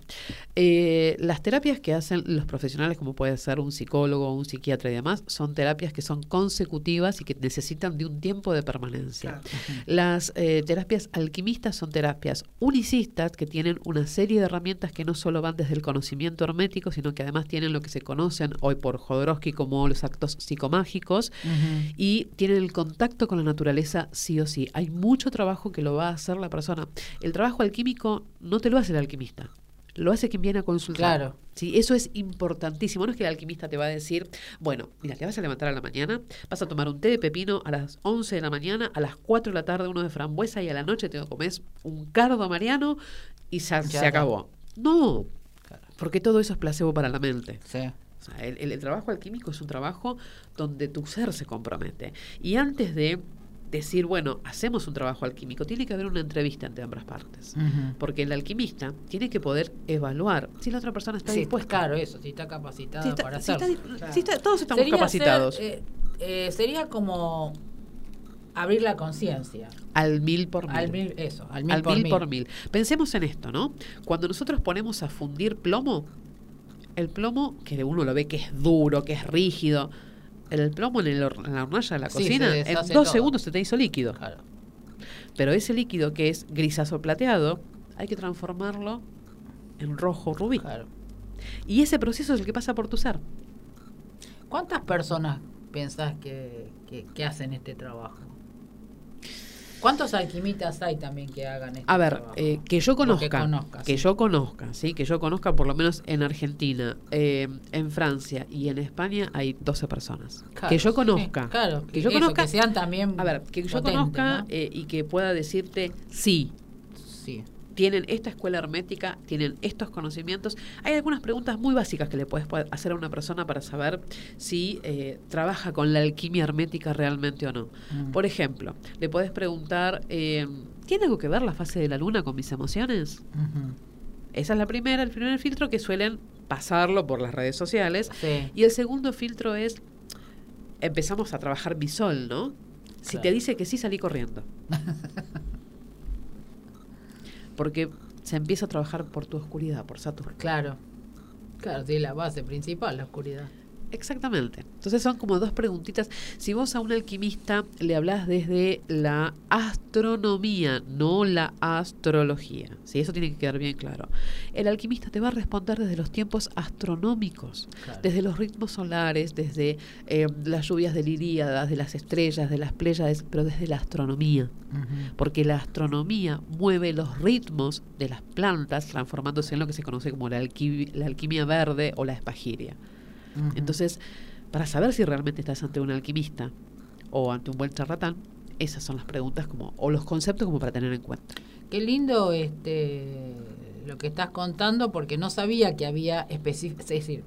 eh, las terapias que hacen los profesionales, como puede ser un psicólogo, un psiquiatra y demás, son terapias que son consecutivas y que necesitan de un tiempo de permanencia. Claro. Las eh, terapias alquimistas son terapias unicistas que tienen una serie de herramientas que no solo van desde el conocimiento hermético, sino que además tienen lo que se conocen hoy por Jodorowsky como los actos psicomágicos y tienen el contacto con la naturaleza sí o sí. Hay mucho trabajo que lo va a hacer la persona. El trabajo alquímico no te lo hace el alquimista. Lo hace quien viene a consultar. Claro. Sí, eso es importantísimo. No es que el alquimista te va a decir, bueno, mira, te vas a levantar a la mañana, vas a tomar un té de pepino a las 11 de la mañana, a las 4 de la tarde uno de frambuesa y a la noche te comes un cardo mariano y ya, Ya se acabó. No, Porque todo eso es placebo para la mente. Sí. O sea, el, el- el trabajo alquímico es un trabajo donde tu ser se compromete. Y antes de decir, bueno, hacemos un trabajo alquímico, tiene que haber una entrevista entre ambas partes. Porque el alquimista tiene que poder evaluar si la otra persona está Sí, dispuesta. claro, eso, si está capacitada Si está- para si está hacerlo. di- si está- todos estamos Sería capacitados. ser, eh, eh, sería como abrir la conciencia. al mil por mil. Al mil, eso, al mil, al por, mil mil. por mil. Pensemos en esto, ¿no? Cuando nosotros ponemos a fundir plomo, el plomo, que uno lo ve que es duro, que es rígido, el plomo en, el hor- en la hornalla de la Sí, cocina, en dos todo. segundos se te hizo líquido. Claro. Pero ese líquido que es grisazo plateado, hay que transformarlo en rojo rubí. claro. Y ese proceso es el que pasa por tu ser. ¿Cuántas personas pensás que, que, que hacen este trabajo? ¿Cuántos alquimistas hay también que hagan este A ver, eh, que yo conozca, que sí. yo conozca, sí, que yo conozca por lo menos en Argentina, eh, en Francia y en España hay 12 personas. Claro, que yo sí, conozca, claro, que yo eso, conozca, que sean también a ver, que yo conozca ¿no? eh, y que pueda decirte sí. Sí. Tienen esta escuela hermética, tienen estos conocimientos. Hay algunas preguntas muy básicas que le puedes hacer a una persona para saber si eh, trabaja con la alquimia hermética realmente o no. Mm. Por ejemplo, le puedes preguntar, eh, ¿tiene algo que ver la fase de la luna con mis emociones? Ujú. Esa es la primera, el primer filtro que suelen pasarlo por las redes sociales. Sí. Y el segundo filtro es, empezamos a trabajar mi sol, ¿no? Si Claro. te dice que sí, salí corriendo. Porque se empieza a trabajar por tu oscuridad, por Saturno. Claro. Claro, sí, la base principal, la oscuridad. Exactamente. Entonces son como dos preguntitas. Si vos a un alquimista le hablas desde la astronomía, no la astrología, si eso tiene que quedar bien claro, el alquimista te va a responder desde los tiempos astronómicos, Claro. desde los ritmos solares, desde eh, las lluvias de Liríadas, de las estrellas, de las pléyades, pero desde la astronomía. Porque la astronomía mueve los ritmos de las plantas, transformándose en lo que se conoce como la, la alquimia verde o la espagiria. Entonces, para saber si realmente estás ante un alquimista o ante un buen charlatán, esas son las preguntas como o los conceptos como para tener en cuenta. Qué lindo este lo que estás contando porque no sabía que había específico, es decir,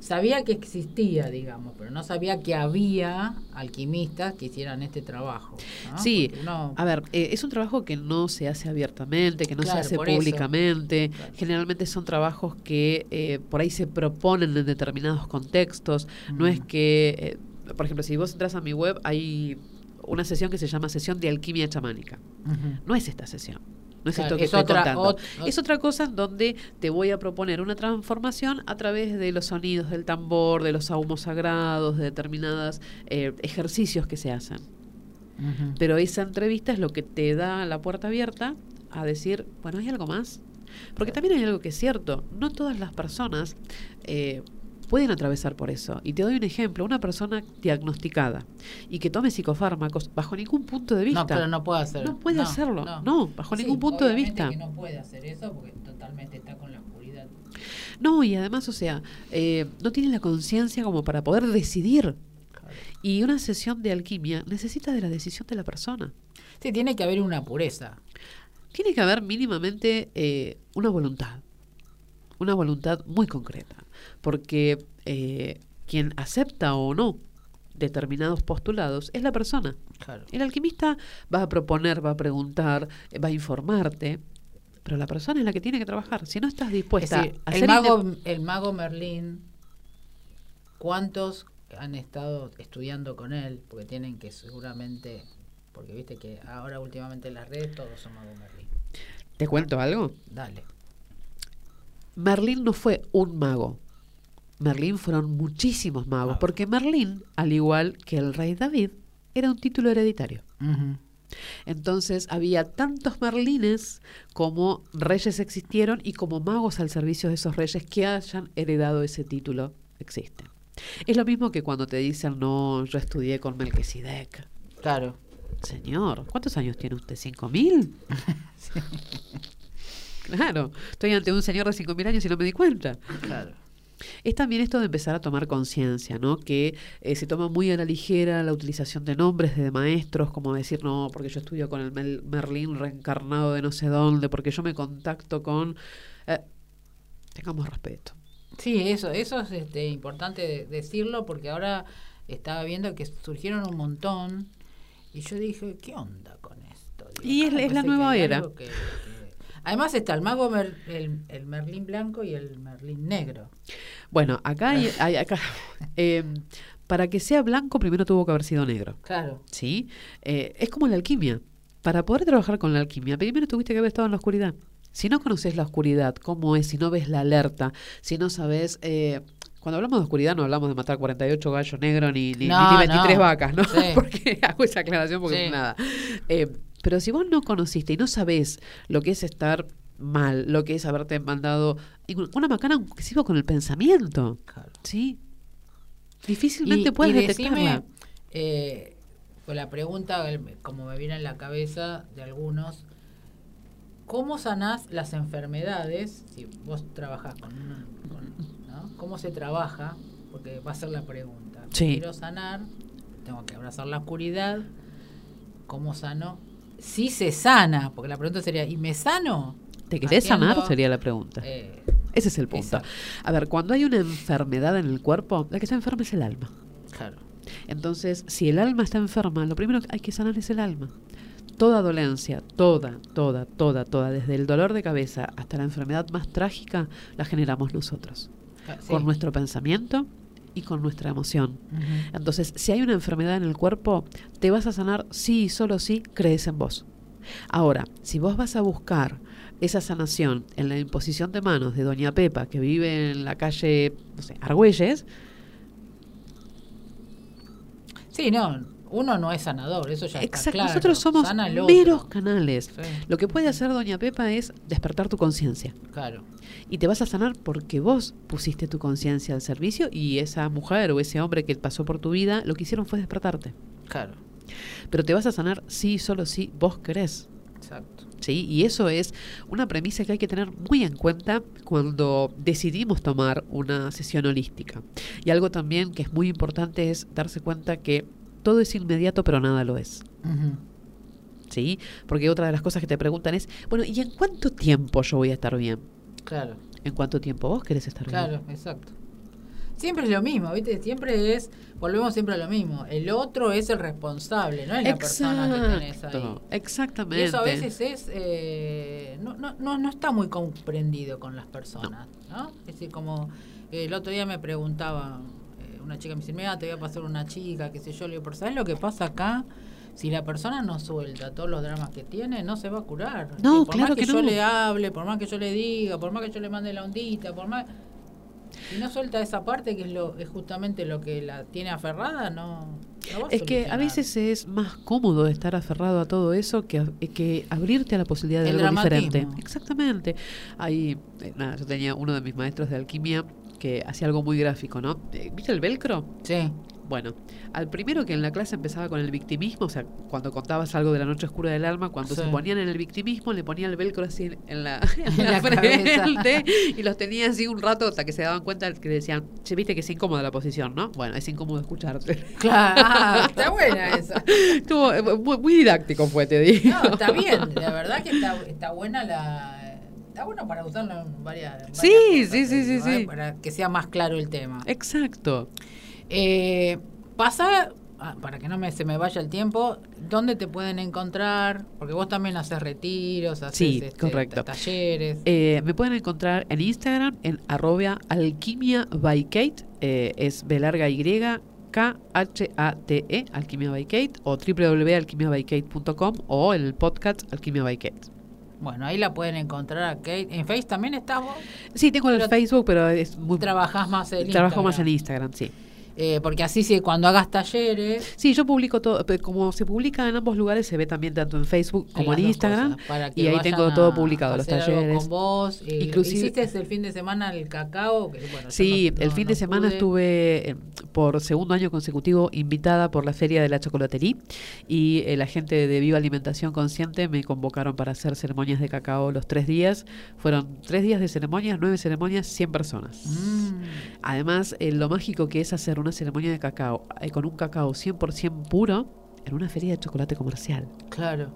sabía que existía, digamos, pero no sabía que había alquimistas que hicieran este trabajo. ¿no? Sí, uno- a ver, eh, es un trabajo que no se hace abiertamente, que no Claro, se hace públicamente. Claro. Generalmente son trabajos que eh, por ahí se proponen en determinados contextos. No es que, eh, por ejemplo, si vos entras a mi web, hay una sesión que se llama sesión de alquimia chamánica. No es esta sesión. No es Claro, esto que es estoy otra- contando. ot- es otra cosa en donde te voy a proponer una transformación a través de los sonidos del tambor, de los ahumos sagrados, de determinados ejercicios que se hacen. Pero esa entrevista es lo que te da la puerta abierta a decir, bueno, ¿hay algo más? Porque también hay algo que es cierto, no todas las personas eh, pueden atravesar por eso. Y te doy un ejemplo, una persona diagnosticada y que tome psicofármacos bajo ningún punto de vista. No, pero no puede hacerlo. No puede hacerlo, no, bajo ningún punto de vista. que no puede hacer eso porque totalmente está con la oscuridad. No, y además, o sea, eh, no tiene la conciencia como para poder decidir. Claro. Y una sesión de alquimia necesita de la decisión de la persona. Sí, tiene que haber una pureza. Tiene que haber mínimamente eh, una voluntad, una voluntad muy concreta, porque eh, quien acepta o no determinados postulados es la persona. Claro. El alquimista va a proponer, va a preguntar, eh, va a informarte, pero la persona es la que tiene que trabajar. Si no estás Es dispuesta decir, a el ser mago, el mago Merlín, ¿cuántos han estado estudiando con él? Porque tienen que seguramente, porque viste que ahora últimamente en las redes todos son mago Merlín. ¿Te cuento algo? Dale. Merlín no fue un mago. Merlín fueron muchísimos magos, Magos. porque Merlín, al igual que el rey David, era un título hereditario. Entonces había tantos merlines como reyes existieron y como magos al servicio de esos reyes que hayan heredado ese título existen. Es lo mismo que cuando te dicen, no, yo estudié con Melquisedec. Claro. Señor, ¿cuántos años tiene usted? ¿Cinco mil? Claro, estoy ante un señor de cinco mil años y no me di cuenta. Claro. Es también esto de empezar a tomar conciencia, ¿no? Que eh, se toma muy a la ligera la utilización de nombres de maestros, como decir, no, porque yo estudio con el Mel- Merlín reencarnado de no sé dónde, porque yo me contacto con... eh, tengamos respeto. Sí, eso, eso es este, importante de- decirlo porque ahora estaba viendo que surgieron un montón y yo dije, ¿qué onda con esto? Digo, Y es- ¿cómo es la que nueva era. que- Además está el mago, Mer- el, el Merlín blanco y el Merlín negro. Bueno, acá hay, hay- acá, eh, para que sea blanco primero tuvo que haber sido negro, Claro. ¿sí? Eh, es como la alquimia. Para poder trabajar con la alquimia, primero tuviste que haber estado en la oscuridad. Si no conoces la oscuridad, cómo es, si no ves la alerta, si no sabes... eh, cuando hablamos de oscuridad no hablamos de matar 48 gallos negros ni, ni, No, ni 23 no. vacas, ¿no? Sí. porque hago esa aclaración porque Sí. nada. Eh, pero si vos no conociste y no sabés lo que es estar mal, lo que es haberte mandado una macana inclusive con el pensamiento, claro. ¿sí? Difícilmente puedes y detectarla. decime, eh, con la pregunta, como me viene en la cabeza de algunos, ¿cómo sanás las enfermedades? Si vos trabajás con, una- con- ¿no? ¿Cómo se trabaja? Porque va a ser la pregunta. Sí. Quiero sanar, tengo que abrazar la oscuridad. ¿Cómo sano? Si se sana, porque la pregunta sería, ¿y me sano? ¿Te querés Haciendo, sanar? Sería la pregunta. eh, Ese es el punto. exacto. A ver, cuando hay una enfermedad en el cuerpo, la que está enferma es el alma. claro. Entonces, si el alma está enferma, lo primero que hay que sanar es el alma. Toda dolencia, toda, toda, toda, toda, desde el dolor de cabeza hasta la enfermedad más trágica, la generamos nosotros, Ah, sí. con nuestro pensamiento y con nuestra emoción. Entonces, si hay una enfermedad en el cuerpo, te vas a sanar sí y solo si crees en vos. Ahora, si vos vas a buscar esa sanación en la imposición de manos de Doña Pepa, que vive en la calle, no sé, Argüelles, Sí, no, uno no es sanador, eso ya está exacto, claro. nosotros somos meros canales. Sí, Lo que puede hacer Doña Pepa es despertar tu conciencia. claro. Y te vas a sanar porque vos pusiste tu conciencia al servicio y esa mujer o ese hombre que pasó por tu vida, lo que hicieron fue despertarte. Claro, Pero te vas a sanar sí y solo si vos querés. exacto. ¿sí? Y eso es una premisa que hay que tener muy en cuenta cuando decidimos tomar una sesión holística. Y algo también que es muy importante es darse cuenta que todo es inmediato, pero nada lo es. ¿Sí? Porque otra de las cosas que te preguntan es, bueno, ¿y en cuánto tiempo yo voy a estar bien? Claro, ¿En cuánto tiempo vos querés estar bien? claro, exacto. Siempre es lo mismo, ¿viste? Siempre es, volvemos siempre a lo mismo. El otro es el responsable, no es la persona que tenés ahí. Exacto, Y exactamente. eso a veces es, eh, no, no, no, no está muy comprendido con las personas, ¿no? Es decir, como el otro día me preguntaba, una chica me dice, mira, te voy a pasar una chica, qué sé yo, le digo, pero ¿sabes lo que pasa acá? Si la persona no suelta todos los dramas que tiene, no se va a curar. No, Y por claro más que, que yo no. le hable, por más que yo le diga, por más que yo le mande la ondita, por más... Si no suelta esa parte, que es lo es justamente lo que la tiene aferrada, no, Es que a veces es más cómodo estar aferrado a todo eso que, que abrirte a la posibilidad de El algo dramatismo. diferente. Exactamente. Ahí, eh, nada, yo tenía uno de mis maestros de alquimia que hacía algo muy gráfico, ¿no? Eh, ¿Viste el velcro? Sí, Bueno, al primero que en la clase empezaba con el victimismo, o sea, cuando contabas algo de la noche oscura del alma, cuando Sí. se ponían en el victimismo, le ponían el velcro así en la, en En la la cabeza. frente y los tenía así un rato hasta que se daban cuenta que decían, che, viste que es incómoda la posición, ¿no? Bueno, es incómodo escucharte. claro. Ah, está buena esa. Estuvo eh, muy, muy didáctico fue, te digo. No, está bien, la verdad que está, está buena la... Está bueno para usarlo en varias... Sí, cosas, sí, sí, sí, ¿eh? sí. Para que sea más claro el tema. Exacto. Eh, pasa, ah, para que no me, se me vaya el tiempo, ¿dónde te pueden encontrar? Porque vos también haces retiros, haces Sí, este, correcto. ta- talleres. Eh, me pueden encontrar en Instagram en arroba alquimia by Kate, eh, es B larga Y, K-H-A-T-E, Alquimia by Kate, o www.alquimiabykate.com o el podcast Alquimia by Kate. Bueno, ahí la pueden encontrar a Kate. ¿En Face también estás vos? Sí, tengo el Pero Facebook, pero es muy... Trabajás más en Trabajo más en Instagram. Instagram, sí. Eh, porque así sí, cuando hagas talleres... Sí, yo publico todo, como se publica en ambos lugares, se ve también tanto en Facebook como en Instagram. cosas, y ahí tengo todo publicado, los talleres. con vos. eh, Inclusive- ¿Hiciste el fin de semana el cacao? Que, bueno, yo Sí, no- el no- fin no de semana pude. estuve eh, por segundo año consecutivo invitada por la Feria de la Chocolatería y eh, la gente de Viva Alimentación Consciente me convocaron para hacer ceremonias de cacao los tres días. Fueron tres días de ceremonias, nueve ceremonias, 100 personas. Mm, Además, eh, lo mágico que es hacer una ceremonia de cacao eh, con un cacao 100% puro, en una feria de chocolate comercial. Claro.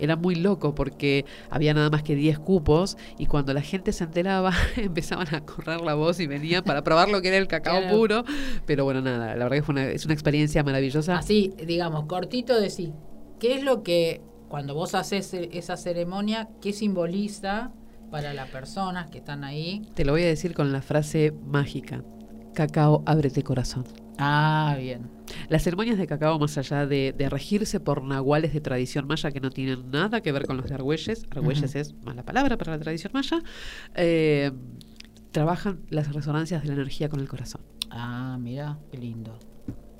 Era muy loco porque había nada más que 10 cupos y cuando la gente se enteraba empezaban a correr la voz y venían para probar lo que era el cacao Claro. puro. Pero bueno, nada, la verdad que fue una, es una experiencia maravillosa. Así, digamos, cortito de sí. ¿Qué es lo que, cuando vos haces e- esa ceremonia, qué simboliza para las personas que están ahí? Te lo voy a decir con la frase mágica. Cacao, ábrete corazón. Ah, bien. Las ceremonias de cacao, más allá de, de regirse por nahuales de tradición maya que no tienen nada que ver con los de Argüelles, Argüelles es mala palabra para la tradición maya, eh, trabajan las resonancias de la energía con el corazón. Ah, mira, qué lindo.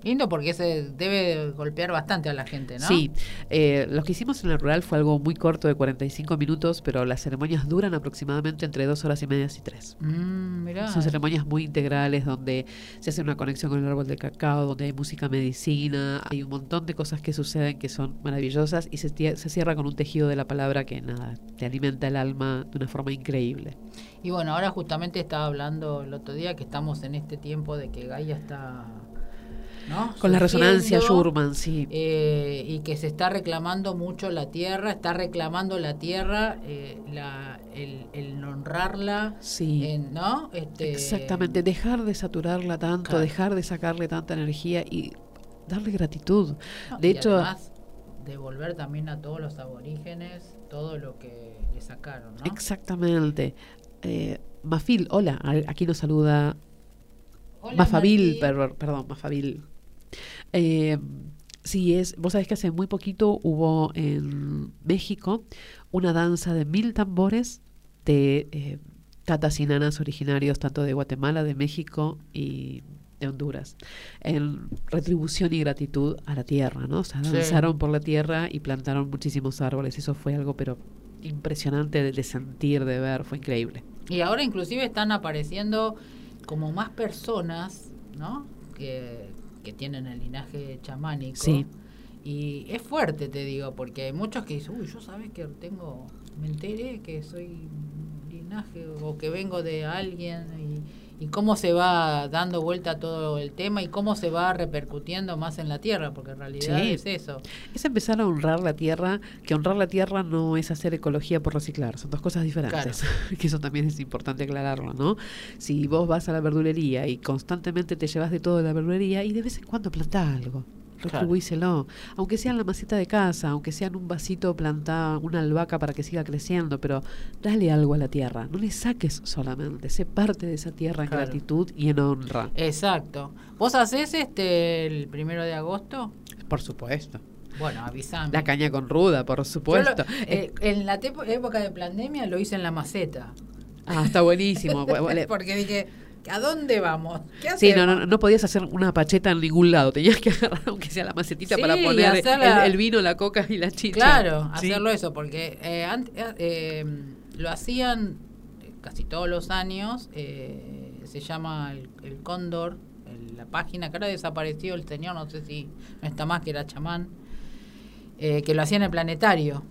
Lindo porque se debe golpear bastante a la gente, ¿no? Sí, eh, lo que hicimos en el rural fue algo muy corto de 45 minutos, pero las ceremonias duran aproximadamente entre dos horas y media y tres. Mm. Son ceremonias muy integrales donde se hace una conexión con el árbol del cacao, donde hay música medicina, hay un montón de cosas que suceden que son maravillosas y se, se cierra con un tejido de la palabra que nada, te alimenta el alma de una forma increíble. Y bueno, ahora justamente estaba hablando el otro día que estamos en este tiempo de que Gaia está. ¿No? Con la resonancia Schurman, sí. eh, y que se está reclamando mucho la tierra, está reclamando la tierra, eh, la, el, el honrarla, Sí. ¿no? Este, Exactamente, dejar de saturarla tanto, Claro. dejar de sacarle tanta energía y darle gratitud. no, De y hecho, además, devolver también a todos los aborígenes todo lo que le sacaron, ¿no? exactamente. Eh, Mafil, hola, aquí nos saluda Hola, Mafabil, per- perdón, Mafabil. Eh, sí, es, vos sabés que hace muy poquito hubo en México una danza de mil tambores de eh, tatas y nanas originarios tanto de Guatemala, de México y de Honduras, en retribución y gratitud a la tierra, ¿no? O sea, Sí. danzaron por la tierra y plantaron muchísimos árboles. Eso fue algo, pero impresionante de, de sentir, de ver, fue increíble. Y ahora inclusive están apareciendo como más personas, ¿no? Que, que tienen el linaje chamánico. Sí. Y es fuerte, te digo, porque hay muchos que dicen, uy, yo sabes que tengo, me enteré que soy linaje o que vengo de alguien y, y cómo se va dando vuelta todo el tema y cómo se va repercutiendo más en la tierra, porque en realidad Sí. es eso. Es empezar a honrar la tierra, que honrar la tierra no es hacer ecología por reciclar, son dos cosas diferentes, que eso también es importante aclararlo, ¿no? Si vos vas a la verdulería y constantemente te llevas de todo de la verdulería y de vez en cuando plantá algo, Claro. retribuíselo, aunque sea en la maceta de casa, aunque sea en un vasito plantá una albahaca para que siga creciendo, pero dale algo a la tierra, no le saques solamente, sé parte de esa tierra en Claro. gratitud y en honra. Exacto. ¿Vos hacés este el primero de agosto? Por supuesto. Bueno, avisame. La caña con ruda, por supuesto. lo- eh, en la época de pandemia lo hice en la maceta. Ah, está buenísimo. Porque dije, ¿a dónde vamos? ¿Qué Sí, no, hacemos? no, no podías hacer una pacheta en ningún lado. Tenías que agarrar, aunque sea la macetita, Sí, para poner hacerla- el, el vino, la coca y la chicha. Claro, Sí. hacerlo eso, porque eh, ant- eh, eh, lo hacían eh, casi todos los años. eh, se llama el, el Cóndor, el- la página que ahora desapareció el señor, no sé si no está más, que era chamán, eh, que lo hacían en el planetario.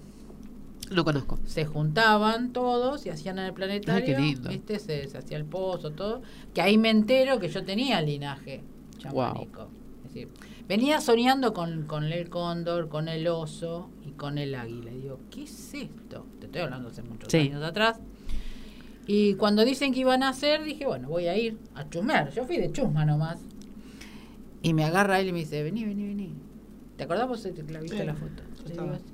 No conozco. se juntaban todos y hacían en el planetario, Ay, qué lindo. ¿viste? Se, se hacía el pozo, todo. Que ahí me entero que yo tenía linaje chamánico. Es decir, venía soñando con, con el cóndor, con el oso y con el águila. Y digo, ¿qué es esto? Te estoy hablando hace muchos Sí. años atrás. Y cuando dicen que iban a hacer, dije, bueno, voy a ir a chusmear. Yo fui de chusma nomás. Y me agarra él y me dice, vení, vení, vení. ¿Te acordás vos de que la viste Sí, la foto? yo Le estaba. digo así.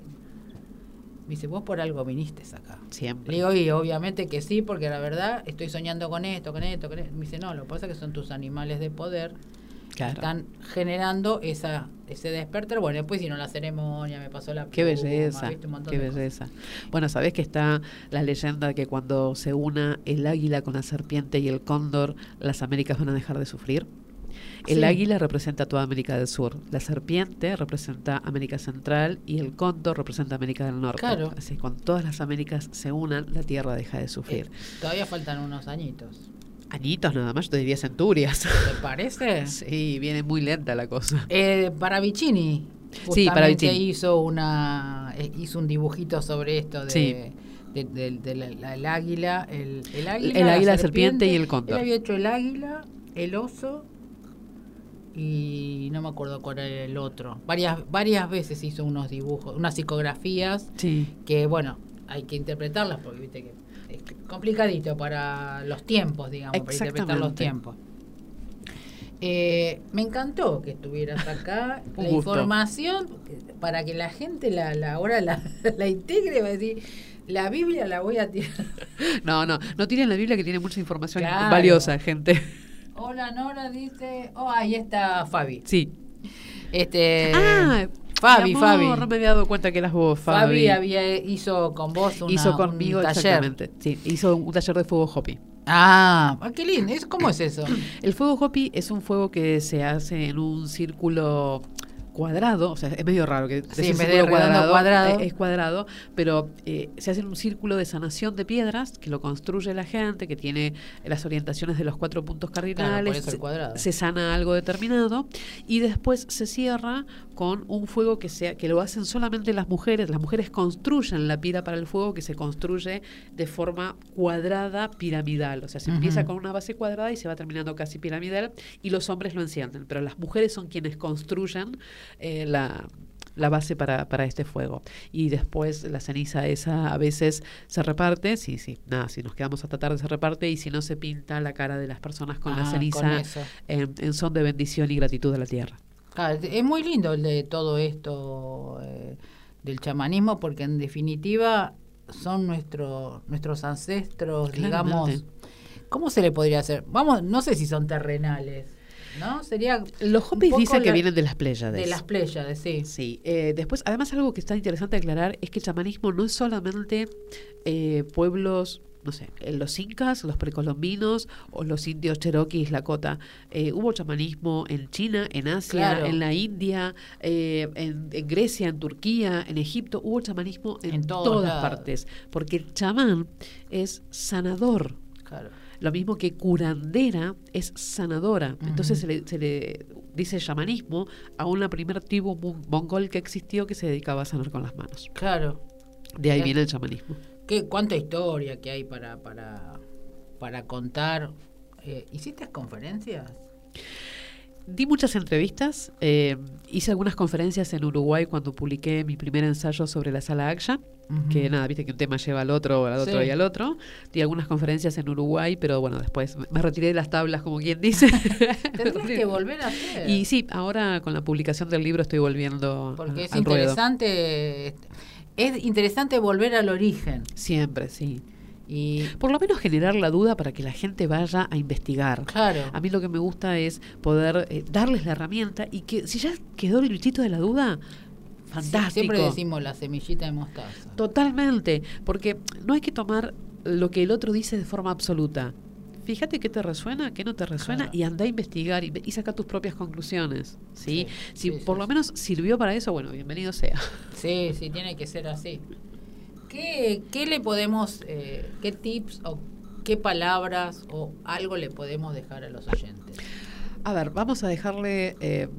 Me dice, vos por algo viniste acá. Le Siempre. digo, y obviamente que sí, porque la verdad estoy soñando con esto, con esto, con esto. Me dice, no, lo que pasa es que son tus animales de poder que Claro. están generando esa ese despertar. Bueno, después hicieron la ceremonia, me pasó la Qué pluma, belleza, qué de cosas. belleza. Bueno, sabés que está la leyenda de que cuando se una el águila con la serpiente y el cóndor, las Américas van a dejar de sufrir. El Sí. águila representa toda América del Sur, la serpiente representa América Central y el cóndor representa América del Norte. Claro. Así que cuando todas las Américas se unan, la Tierra deja de sufrir. Eh, todavía faltan unos añitos. Añitos nada más, yo te diría centurias. ¿Te parece? sí, viene muy lenta la cosa. Eh, para Vicini. Sí, para Vicini. hizo una eh, hizo un dibujito sobre esto de, Sí. de- de- de la- la- el águila, el, el águila, El la águila, la serpiente y el Él cóndor. había hecho el águila, el oso y no me acuerdo cuál era el otro. Varias, varias veces hizo unos dibujos, unas psicografías Sí. que, bueno, hay que interpretarlas porque viste que es complicadito para los tiempos, digamos, para interpretar los tiempos. Eh, me encantó que estuvieras acá. La gusto. información, para que la gente la, la ahora la, la integre, va a decir, la Biblia la voy a tirar. No, no, no tiren la Biblia que tiene mucha información Claro. valiosa, gente. Hola Nora dice, oh, ahí está Fabi. Sí. Este, ah, Fabi, amor, Fabi. No me había dado cuenta que eras vos, Fabi. Fabi había, hizo con vos una, hizo un conmigo taller. exactamente. Sí, hizo un taller de fuego hopi. Ah, ah, qué lindo. ¿Es- ¿Cómo es eso? El fuego hopi es un fuego que se hace en un círculo cuadrado, o sea, es medio raro que Sí, en vez de cuadrado. eh, es cuadrado, pero eh, se hace un círculo de sanación de piedras que lo construye la gente, que tiene las orientaciones de los cuatro puntos cardinales, se- sana algo determinado y después se cierra con un fuego que sea que lo hacen solamente las mujeres, las mujeres construyen la pira para el fuego que se construye de forma cuadrada piramidal, o sea, se empieza con una base cuadrada y se va terminando casi piramidal y los hombres lo encienden, pero las mujeres son quienes construyen eh, la la base para, para este fuego. Y después la ceniza esa a veces se reparte, sí, sí, nada, si nos quedamos hasta tarde se reparte y si no se pinta la cara de las personas con Ah, la con ceniza en, en son de bendición y gratitud a la tierra. Claro, es muy lindo el de todo esto eh, del chamanismo porque en definitiva son nuestro, nuestros ancestros, digamos. ¿cómo se le podría hacer? Vamos, no sé si son terrenales, ¿no? Sería Los hopis dicen que la- vienen de las Pléyades. de las Pléyades, sí. Sí, eh, después, además algo que está interesante aclarar es que el chamanismo no es solamente eh, pueblos, no sé, eh, los incas, los precolombinos o los indios cherokees, lakota. Eh, hubo chamanismo en China, en Asia, Claro. en la India, eh, en, en Grecia, en Turquía, en Egipto. Hubo chamanismo en, todas lados. partes, porque el chamán es sanador. Claro. Lo mismo que curandera es sanadora. Entonces se le, se le dice chamanismo a una primer tribu mon- mongol que existió que se dedicaba a sanar con las manos. Claro. De ahí viene el chamanismo. ¿Qué, ¿Cuánta historia que hay para, para, para contar? Eh, ¿Hiciste conferencias? Di muchas entrevistas, eh, hice algunas conferencias en Uruguay cuando publiqué mi primer ensayo sobre la sala Aksha, que nada, viste que un tema lleva al otro, al otro Sí. y al otro. Di algunas conferencias en Uruguay, pero bueno, después me- retiré de las tablas, como quien dice. Tendrías que volver a hacer. Y sí, ahora con la publicación del libro estoy volviendo Porque a- es al ruedo. interesante, es interesante volver al origen. Siempre, sí. Y Por lo menos generar la duda para que la gente vaya a investigar. claro, A mí lo que me gusta es poder eh, darles la herramienta y que si ya quedó el bichito de la duda, fantástico. siempre decimos la semillita de mostaza. Totalmente, porque no hay que tomar lo que el otro dice de forma absoluta. Fíjate qué te resuena, qué no te resuena Claro. y anda a investigar y, y saca tus propias conclusiones. ¿sí? Sí, si sí, por sí, lo menos sirvió para eso, bueno, bienvenido sea. Sí, sí, tiene que ser así. ¿Qué, qué le podemos, eh, qué tips o qué palabras o algo le podemos dejar a los oyentes? A ver, vamos a dejarle eh,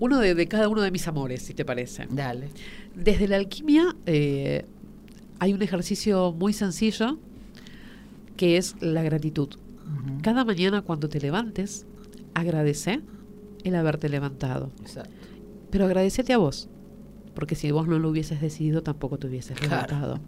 uno de, de cada uno de mis amores, si te parece. Dale. Desde la alquimia eh, hay un ejercicio muy sencillo que es la gratitud. Cada mañana cuando te levantes, agradece el haberte levantado. Exacto. Pero agradecete a vos, porque si vos no lo hubieses decidido, tampoco te hubieses Claro. levantado.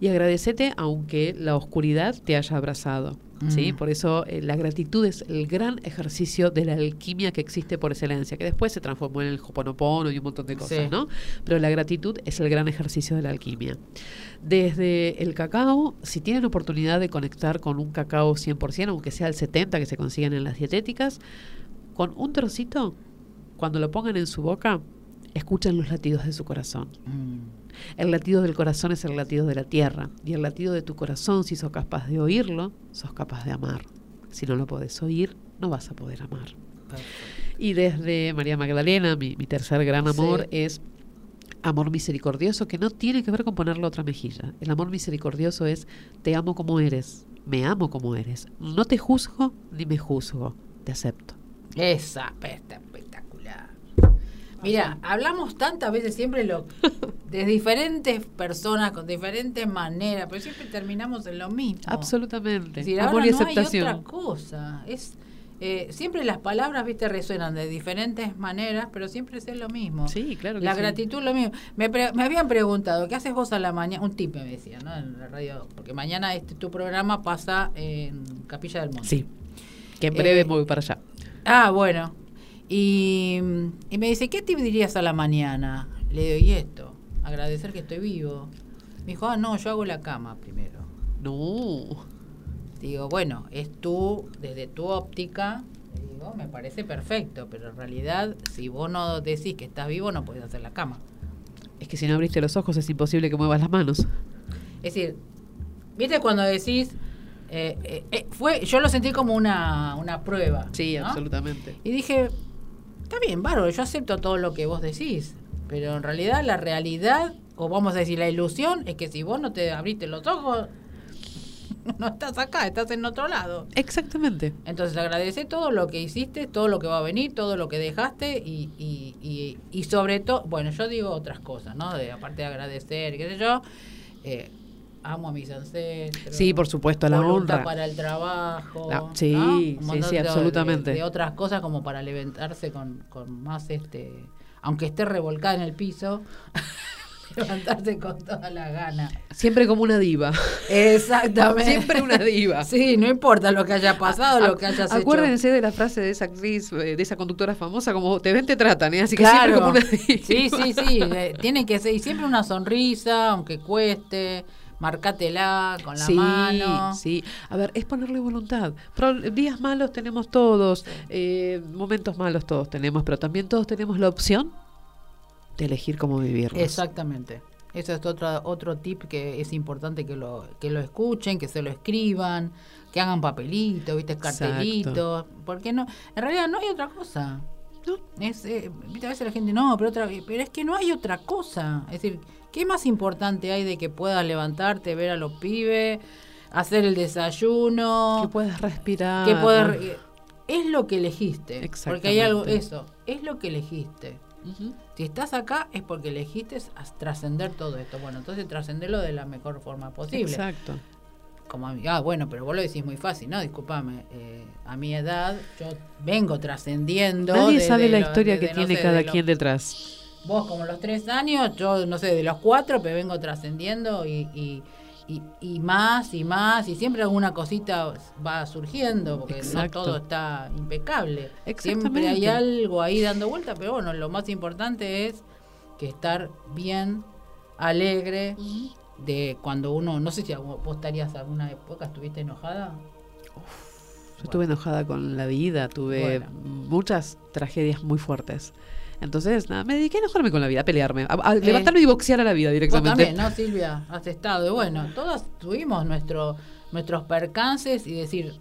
Y agradecete aunque la oscuridad te haya abrazado. ¿sí? Mm. Por eso eh, la gratitud es el gran ejercicio de la alquimia que existe por excelencia, que después se transformó en el hoponopono y un montón de cosas, Sí. ¿no? Pero la gratitud es el gran ejercicio de la alquimia. Desde el cacao, si tienen oportunidad de conectar con un cacao 100%, aunque sea el 70% que se consiguen en las dietéticas, con un trocito, cuando lo pongan en su boca, escuchan los latidos de su corazón. Mm. El latido del corazón es el latido de la tierra. Y el latido de tu corazón, si sos capaz de oírlo, sos capaz de amar. Si no lo podés oír, no vas a poder amar. Perfecto. Y desde María Magdalena, mi, mi tercer gran amor Sí. es amor misericordioso, que no tiene que ver con poner la otra mejilla. El amor misericordioso es te amo como eres, me amo como eres. No te juzgo ni me juzgo, te acepto. Esa espectacular. Mira, hablamos tantas veces siempre lo de diferentes personas con diferentes maneras, pero siempre terminamos en lo mismo. Absolutamente. Es decir, amor ahora y no hay otra cosa. Es, eh, siempre las palabras, viste, resuenan de diferentes maneras, pero siempre es lo mismo. Sí, claro que La sí. gratitud lo mismo. Me, pre- me habían preguntado, ¿qué haces vos a la mañana? Un tip me decía, ¿no? En la radio, porque mañana este tu programa pasa en Capilla del Monte. Sí. Que en breve Eh, voy para allá. Ah, bueno. Y, y me dice, ¿qué tip dirías a la mañana? Le digo, y esto, agradecer que estoy vivo. Me dijo, ah, no, yo hago la cama primero. No. Digo, bueno, es tú, desde tu óptica, digo, me parece perfecto, pero en realidad, si vos no decís que estás vivo, no puedes hacer la cama. Es que si no abriste los ojos es imposible que muevas las manos. Es decir, ¿viste cuando decís, eh, eh, eh, fue, yo lo sentí como una, una prueba. Sí, ¿no? absolutamente. Y dije, está bien, bárbaro, yo acepto todo lo que vos decís, pero en realidad la realidad, o vamos a decir la ilusión, es que si vos no te abriste los ojos, no estás acá, estás en otro lado. Exactamente. Entonces agradece todo lo que hiciste, todo lo que va a venir, todo lo que dejaste y, y, y, y sobre todo, bueno, yo digo otras cosas, ¿no? De, aparte de agradecer, qué sé yo, eh, amo a mis ancestros. Sí, por supuesto, la honra. para el trabajo. Sí, ¿no? sí, de- absolutamente. De, otras cosas como para levantarse con, con más, este, aunque esté revolcada en el piso, levantarse con toda la gana. Siempre como una diva. Exactamente. Siempre una diva. Sí, no importa lo que haya pasado, lo que hayas hecho. Acuérdense de la frase de esa actriz, eh, de esa conductora famosa, como te ven, te tratan, ¿eh? Así que siempre como una diva. Sí, sí, sí. eh, Tiene que ser. Y siempre una sonrisa, aunque cueste. Marcátela con la sí, mano. sí. A ver, es ponerle voluntad. Pro- días malos tenemos todos, eh, momentos malos todos tenemos, pero también todos tenemos la opción de elegir cómo vivirlos. Exactamente. Eso es otro, otro tip que es importante que lo, que lo escuchen, que se lo escriban, que hagan papelitos, ¿viste? Exacto. cartelitos. Porque no, en realidad no hay otra cosa. ¿No? Es, eh. A veces la gente, no, pero, otra, pero es que no hay otra cosa. Es decir, ¿qué más importante hay de que puedas levantarte, ver a los pibes, hacer el desayuno? Que puedas respirar. que es lo que elegiste porque hay algo eso es lo que elegiste si estás acá es porque elegiste as- trascender todo esto bueno entonces trascenderlo de la mejor forma posible Exacto. Como a mí, ah bueno pero vos lo decís muy fácil no discúlpame eh, a mi edad yo vengo trascendiendo Nadie sabe la lo- historia desde, que tiene sé, cada de quien detrás. Vos como los tres años, yo no sé, de los cuatro, pero vengo trascendiendo y, y, y, y más y más, y siempre alguna cosita va surgiendo, porque Exacto. no todo está impecable. Siempre hay algo ahí dando vuelta, pero bueno, lo más importante es que estar bien, alegre, de cuando uno, no sé si vos estarías alguna época, estuviste enojada. Yo estuve enojada con la vida, tuve Bueno. muchas tragedias muy fuertes. Entonces, nada, me dediqué a enojarme con la vida, a pelearme, a, a Eh, levantarme y boxear a la vida Vos directamente. también, ¿no, Silvia? Has estado. Y bueno, todas tuvimos nuestro, nuestros percances y decir,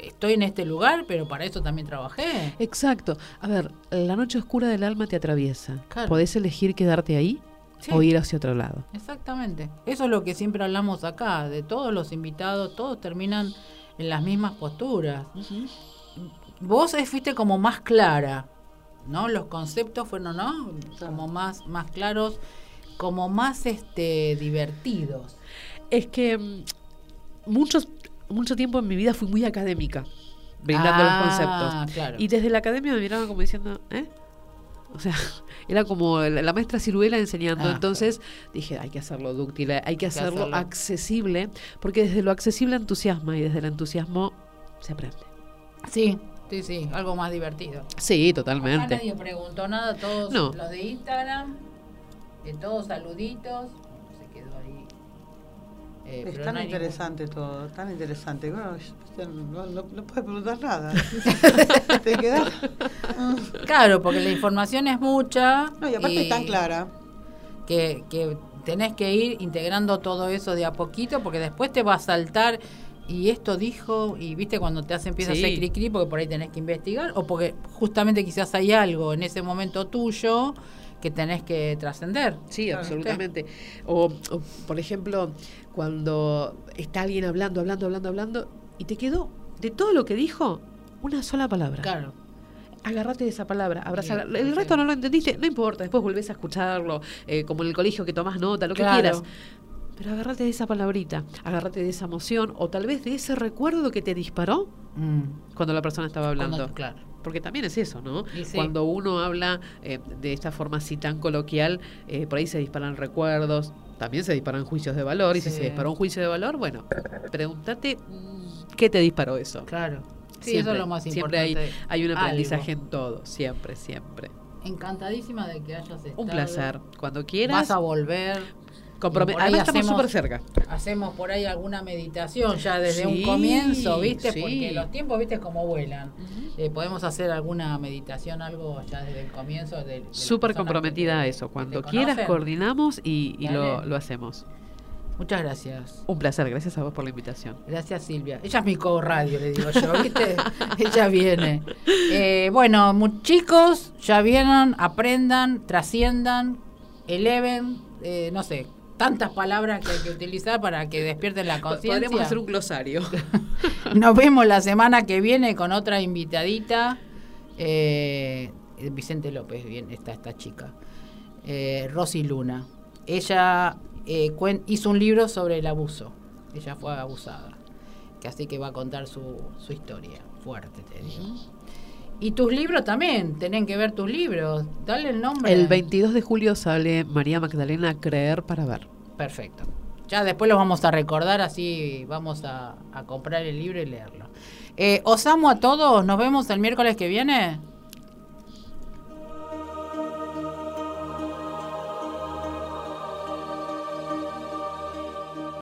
estoy en este lugar, pero para eso también trabajé. Exacto. A ver, la noche oscura del alma te atraviesa. Claro. Podés elegir quedarte ahí Sí. o ir hacia otro lado. Exactamente. Eso es lo que siempre hablamos acá. De todos los invitados, todos terminan en las mismas posturas. Vos fuiste como más clara, ¿no? Los conceptos fueron, ¿no? Como más, más claros, como más este divertidos. Es que mm, muchos, mucho tiempo en mi vida fui muy académica, brindando Ah, los conceptos. claro. Y desde la academia me miraban como diciendo, ¿eh? O sea, era como la, la maestra ciruela enseñando. Ah, Entonces dije, hay que hacerlo dúctil, hay que hacerlo, hacerlo. accesible, porque desde lo accesible entusiasma y desde el entusiasmo se aprende. Sí, sí, sí, algo más divertido. Sí, Acá totalmente. nadie preguntó nada, todos No. los de Instagram, de todos saluditos. Eh, Es pero tan no interesante todo, tan interesante. Bueno, no, no, no puedes preguntar nada. Te quedas. Claro, porque la información es mucha. No, y aparte es tan clara. Que, que tenés que ir integrando todo eso de a poquito, porque después te va a saltar. Y esto dijo, y viste cuando te hace empieza Sí. a hacer cri cri porque por ahí tenés que investigar, o porque justamente quizás hay algo en ese momento tuyo que tenés que trascender. Sí, absolutamente. O, o, por ejemplo, cuando está alguien hablando, hablando, hablando, hablando, y te quedó de todo lo que dijo una sola palabra. Claro. Agarrate de esa palabra, abrazala. Sí, El sí. resto no lo entendiste, no importa, después volvés a escucharlo, eh, como en el colegio que tomás nota, lo que quieras. Pero agárrate de esa palabrita, agárrate de esa emoción o tal vez de ese recuerdo que te disparó Mm. cuando la persona estaba hablando. Cuando- claro. Porque también es eso, ¿no? Sí. Cuando uno habla eh, de esta forma así tan coloquial, eh, por ahí se disparan recuerdos, también se disparan juicios de valor, y si se disparó un juicio de valor, bueno, pregúntate mm, qué te disparó eso. Claro. Sí, Siempre, eso es lo más siempre hay, importante. hay un aprendizaje Algo. en todo, siempre, siempre. Encantadísima de que hayas estado. Un placer. Cuando quieras, Vas a volver. Comprome- por ahí Además estamos hacemos- súper cerca. Hacemos por ahí alguna meditación ya desde Sí, un comienzo, ¿viste? sí. Porque los tiempos, ¿viste? Como vuelan. Eh, podemos hacer alguna meditación, algo ya desde el comienzo. de- de Súper comprometida a eso. Cuando quieras, coordinamos y, y lo, hacemos. Muchas gracias. Un placer, gracias a vos por la invitación. Gracias Silvia. Ella es mi co-radio, le digo yo, ¿viste? Ella viene. Eh, bueno, chicos, ya vieron, aprendan, trasciendan, eleven, eh, no sé, tantas palabras que hay que utilizar para que despierten la conciencia. Podríamos hacer un glosario. Nos vemos la semana que viene con otra invitadita. Eh, Vicente López, bien, está esta chica. Eh, Rosy Luna. Ella eh, hizo un libro sobre el abuso. Ella fue abusada. Que así que va a contar su, su historia. Fuerte, te digo. Y tus libros también, tienen que ver tus libros. Dale el nombre. El 22 de julio sale María Magdalena Creer para ver. Perfecto. Ya después los vamos a recordar, así vamos a, a comprar el libro y leerlo. Eh, os amo a todos, nos vemos el miércoles que viene.